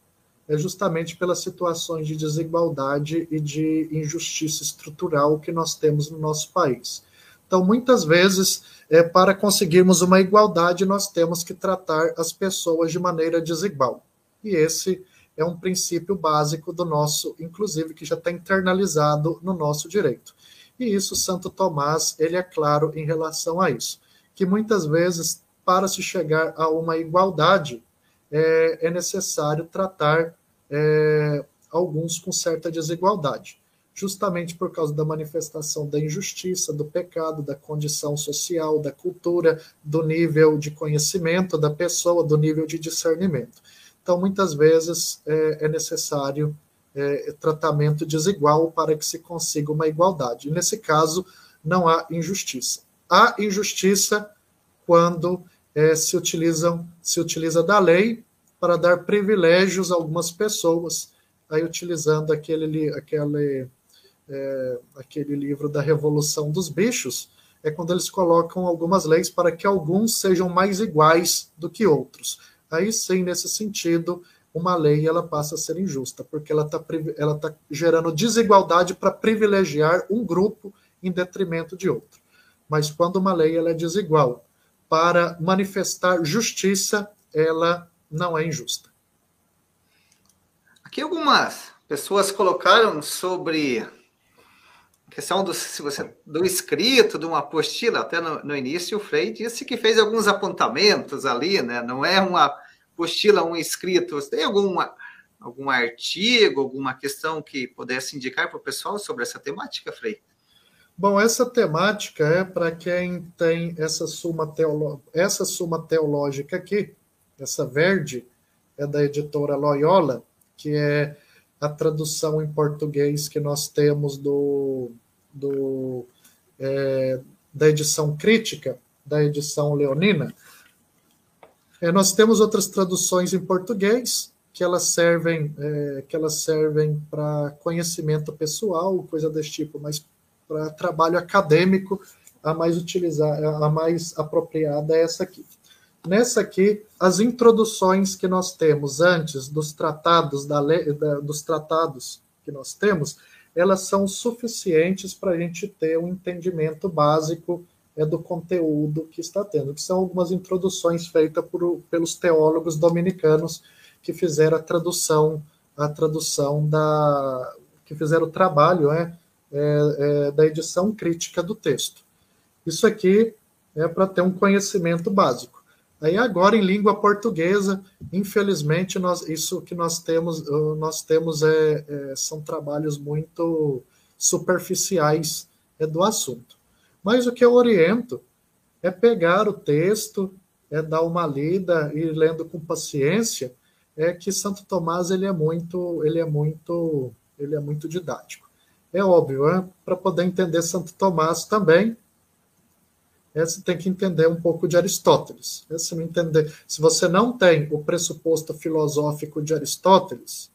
é justamente pelas situações de desigualdade e de injustiça estrutural que nós temos no nosso país. Então, muitas vezes, é, para conseguirmos uma igualdade, nós temos que tratar as pessoas de maneira desigual. E esse é um princípio básico do nosso, inclusive, que já está internalizado no nosso direito. E isso, Santo Tomás, ele é claro em relação a isso, que muitas vezes, para se chegar a uma igualdade, é, é necessário tratar é, alguns com certa desigualdade, justamente por causa da manifestação da injustiça, do pecado, da condição social, da cultura, do nível de conhecimento da pessoa, do nível de discernimento. Então, muitas vezes é, é necessário é, tratamento desigual para que se consiga uma igualdade. nesse caso, não há injustiça. Há injustiça quando é, se utilizam se utiliza da lei para dar privilégios a algumas pessoas, aí utilizando aquele aquele é, aquele livro da Revolução dos Bichos, é quando eles colocam algumas leis para que alguns sejam mais iguais do que outros. Aí sim, nesse sentido, uma lei ela passa a ser injusta, porque ela está ela tá gerando desigualdade para privilegiar um grupo em detrimento de outro. Mas quando uma lei ela é desigual para manifestar justiça, ela não é injusta. Aqui algumas pessoas colocaram sobre a questão do, se você, do escrito, de uma apostila, até no, no início o Frei disse que fez alguns apontamentos ali, né? não é uma apostila, um escrito. Tem alguma, algum artigo, alguma questão que pudesse indicar para o pessoal sobre essa temática, Frei? Bom, essa temática é para quem tem essa suma, teolo... essa suma teológica aqui, essa verde, é da editora Loyola, que é a tradução em português que nós temos do, do é, da edição crítica, da edição leonina. É, nós temos outras traduções em português que elas servem é, que elas servem para conhecimento pessoal, coisa desse tipo, mas para trabalho acadêmico, a mais utilizar, a mais apropriada é essa aqui. Nessa aqui, as introduções que nós temos antes dos tratados da lei, da, dos tratados que nós temos, elas são suficientes para a gente ter um entendimento básico é, do conteúdo que está tendo, que são algumas introduções feitas por, pelos teólogos dominicanos que fizeram a tradução, a tradução da, que fizeram o trabalho, é, é, é, da edição crítica do texto. Isso aqui é para ter um conhecimento básico. Aí agora em língua portuguesa, infelizmente nós, isso que nós temos, nós temos é, é são trabalhos muito superficiais é, do assunto. Mas o que eu oriento é pegar o texto, é dar uma lida e lendo com paciência, é que Santo Tomás ele é muito, ele é muito, ele é muito didático. É óbvio, né? para poder entender Santo Tomás também, é, você tem que entender um pouco de Aristóteles. É, se, não entender, se você não tem o pressuposto filosófico de Aristóteles,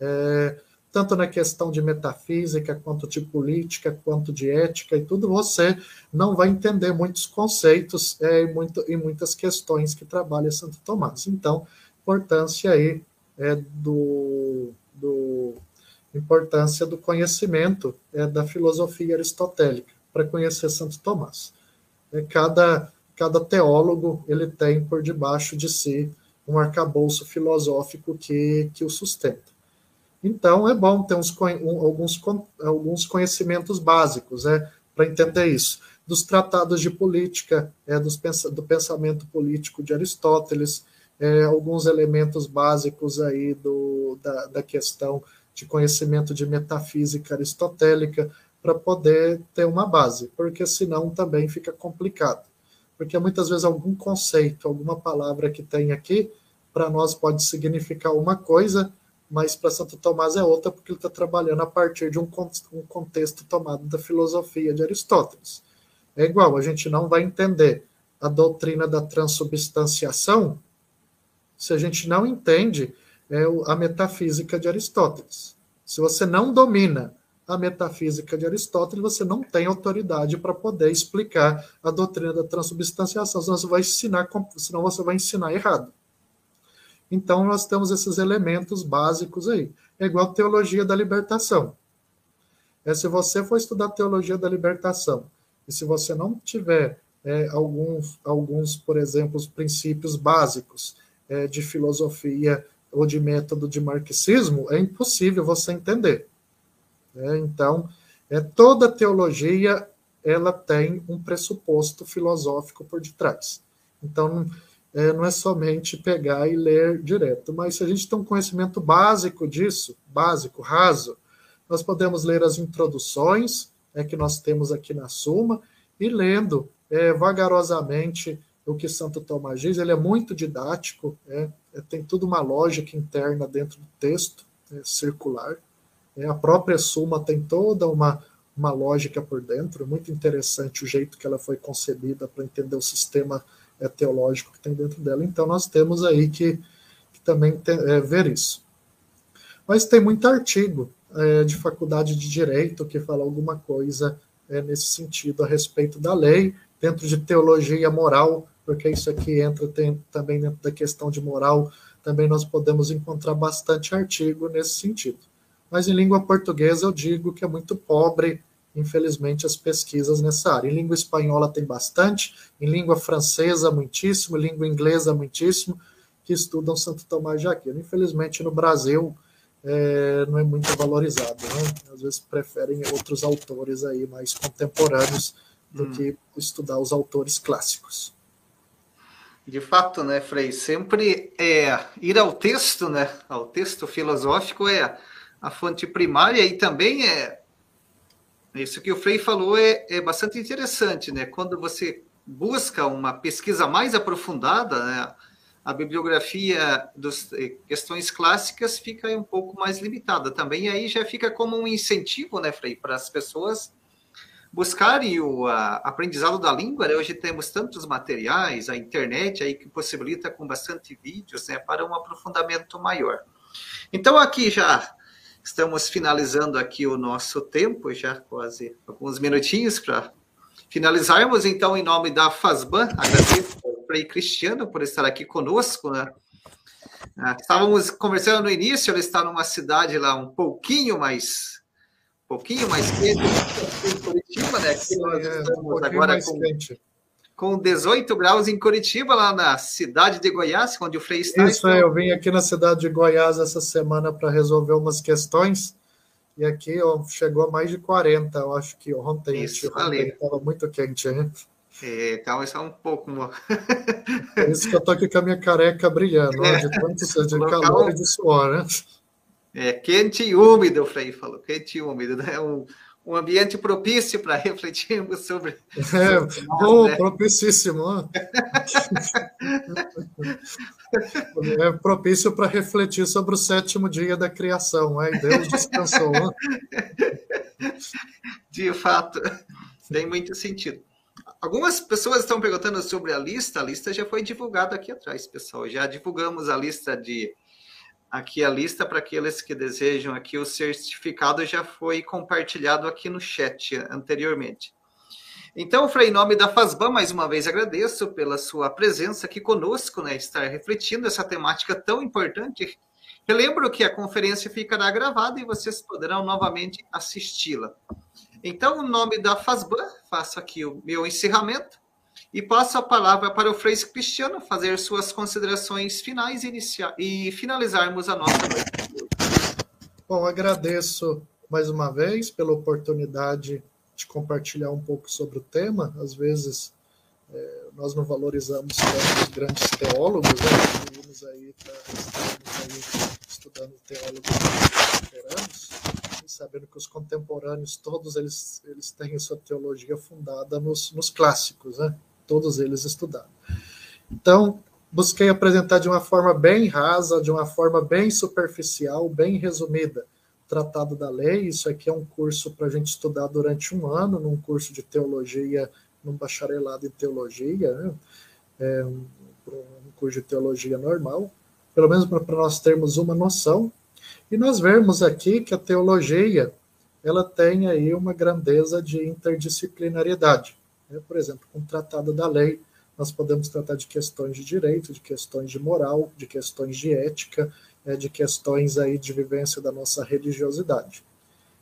é, tanto na questão de metafísica, quanto de política, quanto de ética e tudo, você não vai entender muitos conceitos é, e, muito, e muitas questões que trabalha Santo Tomás. Então, importância aí é, do, do importância do conhecimento é, da filosofia aristotélica para conhecer Santo Tomás. É, cada, cada teólogo ele tem por debaixo de si um arcabouço filosófico que, que o sustenta. Então, é bom ter uns, um, alguns, alguns conhecimentos básicos é, para entender isso. Dos tratados de política, é, dos, do pensamento político de Aristóteles, é, alguns elementos básicos aí do, da, da questão de conhecimento de metafísica aristotélica para poder ter uma base, porque senão também fica complicado. Porque muitas vezes algum conceito, alguma palavra que tem aqui, para nós pode significar uma coisa, mas para Santo Tomás é outra, porque ele está trabalhando a partir de um, contexto tomado da filosofia de Aristóteles. É igual, a gente não vai entender a doutrina da transubstanciação se a gente não entende é a metafísica de Aristóteles. Se você não domina a metafísica de Aristóteles, você não tem autoridade para poder explicar a doutrina da transubstanciação, senão você vai ensinar, senão você vai ensinar errado. Então, nós temos esses elementos básicos aí. É igual teologia da libertação. É, se você for estudar teologia da libertação, e se você não tiver é, alguns, alguns, por exemplo, os princípios básicos é, de filosofia ou de método de marxismo, é impossível você entender. É, então, é, toda teologia ela tem um pressuposto filosófico por detrás. Então, é, não é somente pegar e ler direto, mas se a gente tem um conhecimento básico disso, básico, raso, nós podemos ler as introduções é, que nós temos aqui na Suma e lendo é, vagarosamente o que Santo Tomás diz. Ele é muito didático, é, é tem tudo uma lógica interna dentro do texto é, circular. É, a própria Suma tem toda uma, uma lógica por dentro, muito interessante o jeito que ela foi concebida para entender o sistema é, teológico que tem dentro dela. Então, nós temos aí que, que também é, ver isso. Mas tem muito artigo de faculdade de direito que fala alguma coisa nesse sentido a respeito da lei, dentro de teologia moral, porque isso aqui entra tem, também dentro da questão de moral, também nós podemos encontrar bastante artigo nesse sentido. Mas em língua portuguesa eu digo que é muito pobre, infelizmente, as pesquisas nessa área. Em língua espanhola tem bastante, em língua francesa muitíssimo, em língua inglesa muitíssimo, que estudam Santo Tomás de Aquino. Infelizmente no Brasil é, não é muito valorizado, né? Às vezes preferem outros autores aí mais contemporâneos do hum. que estudar os autores clássicos. De fato, né, Frei? Sempre é, ir ao texto, né? Ao texto filosófico é a fonte primária e também é isso que o Frei falou é, é bastante interessante, né? Quando você busca uma pesquisa mais aprofundada, né? a bibliografia das eh, questões clássicas fica um pouco mais limitada também, aí já fica como um incentivo, né, Frei, para as pessoas buscarem o a, aprendizado da língua. Né? Hoje temos tantos materiais, a internet aí que possibilita com bastante vídeos, né, para um aprofundamento maior. Então aqui já estamos finalizando aqui o nosso tempo, já quase alguns minutinhos para finalizarmos. Então, em nome da FASBAN, agradeço Frei Cristiano por estar aqui conosco, né? Ah, estávamos conversando no início, ele está numa cidade lá um pouquinho mais pouquinho mais quente em Curitiba, né? Aqui nós é, estamos um agora com, quente. com 18 graus em Curitiba, lá na cidade de Goiás, onde o Frei está. Isso, então... é, eu vim aqui na cidade de Goiás essa semana para resolver umas questões. E aqui ó, chegou a mais de 40, eu acho que ontem estava muito quente. Hein? É, calma só um pouco. Por isso que eu tô aqui com a minha careca brilhando, é. de *laughs* tanto de calor e de suor, né? É quente e úmido, o Frei falou, quente e úmido, né? Um, um ambiente propício para *laughs* refletirmos sobre. *laughs* É, bom, né? propicíssimo. é propício para refletir sobre o sétimo dia da criação, aí Deus descansou. De fato, tem muito sentido. Algumas pessoas estão perguntando sobre a lista. A lista já foi divulgada aqui atrás, pessoal. Já divulgamos a lista de aqui a lista para aqueles que desejam aqui o certificado já foi compartilhado aqui no chat anteriormente. Então, Frei, em nome da FASBAN, mais uma vez agradeço pela sua presença aqui conosco, né, estar refletindo essa temática tão importante. Relembro que a conferência ficará gravada e vocês poderão novamente assisti-la. Então, o nome da FASBAN, faço aqui o meu encerramento e passo a palavra para o Frei Cristiano fazer suas considerações finais e, e finalizarmos a nossa noite. Bom, agradeço mais uma vez pela oportunidade de compartilhar um pouco sobre o tema. Às vezes é, nós não valorizamos tanto os grandes teólogos, né? aí para estarmos aí estudando teólogos veteranos sabendo que os contemporâneos, todos eles, eles têm sua teologia fundada nos, nos clássicos, né? Todos eles estudaram. Então, busquei apresentar de uma forma bem rasa, de uma forma bem superficial, bem resumida, Tratado da Lei. Isso aqui é um curso para a gente estudar durante um ano, num curso de teologia, num bacharelado em teologia, né? é um, um curso de teologia normal, pelo menos para nós termos uma noção e nós vemos aqui que a teologia ela tem aí uma grandeza de interdisciplinariedade. Né? Por exemplo, com o Tratado da Lei, nós podemos tratar de questões de direito, de questões de moral, de questões de ética, né? de questões aí de vivência da nossa religiosidade.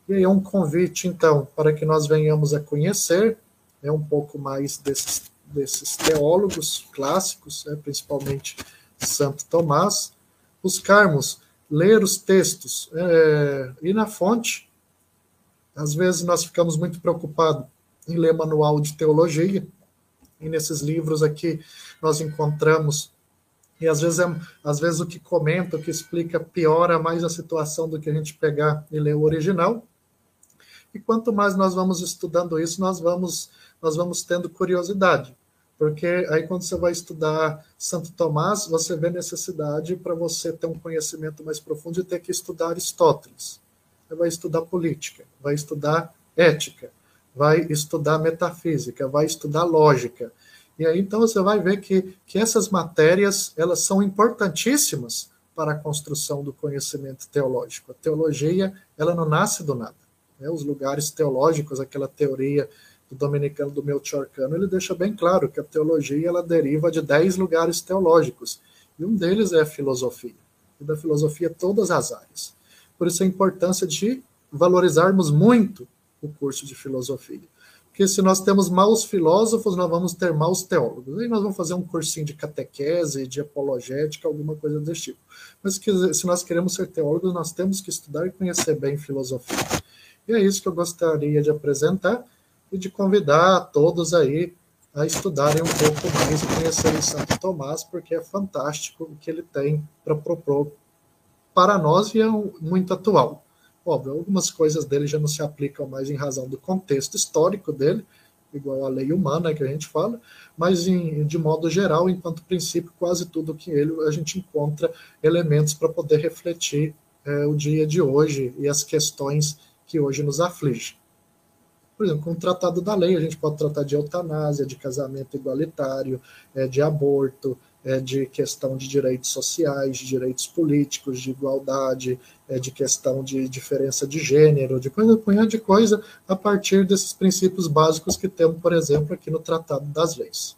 E aí é um convite, então, para que nós venhamos a conhecer né, um pouco mais desses, desses teólogos clássicos, né, principalmente Santo Tomás, buscarmos ler os textos, é, ir na fonte. Às vezes nós ficamos muito preocupados em ler manual de teologia, e nesses livros aqui nós encontramos, e às vezes, é, às vezes o que comenta, o que explica, piora mais a situação do que a gente pegar e ler o original. E quanto mais nós vamos estudando isso, nós vamos, nós vamos tendo curiosidade. Porque aí, quando você vai estudar Santo Tomás, você vê necessidade para você ter um conhecimento mais profundo de ter que estudar Aristóteles. Você vai estudar política, vai estudar ética, vai estudar metafísica, vai estudar lógica. E aí, então, você vai ver que, que essas matérias elas são importantíssimas para a construção do conhecimento teológico. A teologia ela não nasce do nada. Né? Os lugares teológicos, aquela teoria do dominicano do Melchior Cano, ele deixa bem claro que a teologia ela deriva de dez lugares teológicos, e um deles é a filosofia, e da filosofia todas as áreas. Por isso a importância de valorizarmos muito o curso de filosofia. Porque se nós temos maus filósofos, nós vamos ter maus teólogos. Aí nós vamos fazer um cursinho de catequese, de apologética, alguma coisa desse tipo. Mas se nós queremos ser teólogos, nós temos que estudar e conhecer bem filosofia. E é isso que eu gostaria de apresentar e de convidar todos aí a estudarem um pouco mais e conhecerem Santo Tomás, porque é fantástico o que ele tem para propor para nós e é muito atual. Óbvio, algumas coisas dele já não se aplicam mais em razão do contexto histórico dele, igual a lei humana que a gente fala, mas em, de modo geral, enquanto princípio, quase tudo que ele a gente encontra elementos para poder refletir é, o dia de hoje e as questões que hoje nos afligem. Por exemplo, com o Tratado da Lei, a gente pode tratar de eutanásia, de casamento igualitário, é, de aborto, de questão de direitos sociais, de direitos políticos, de igualdade, é, de questão de diferença de gênero, de coisa, punhado de coisa, a partir desses princípios básicos que temos, por exemplo, aqui no Tratado das Leis.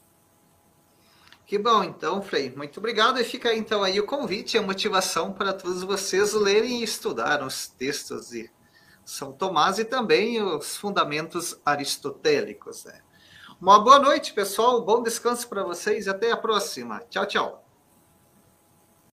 Que bom, então, Frei. Muito obrigado. E fica então aí o convite e a motivação para todos vocês lerem e estudar os textos de são Tomás e também os fundamentos aristotélicos. Né? Uma boa noite, pessoal. Bom descanso para vocês e até a próxima. Tchau, tchau.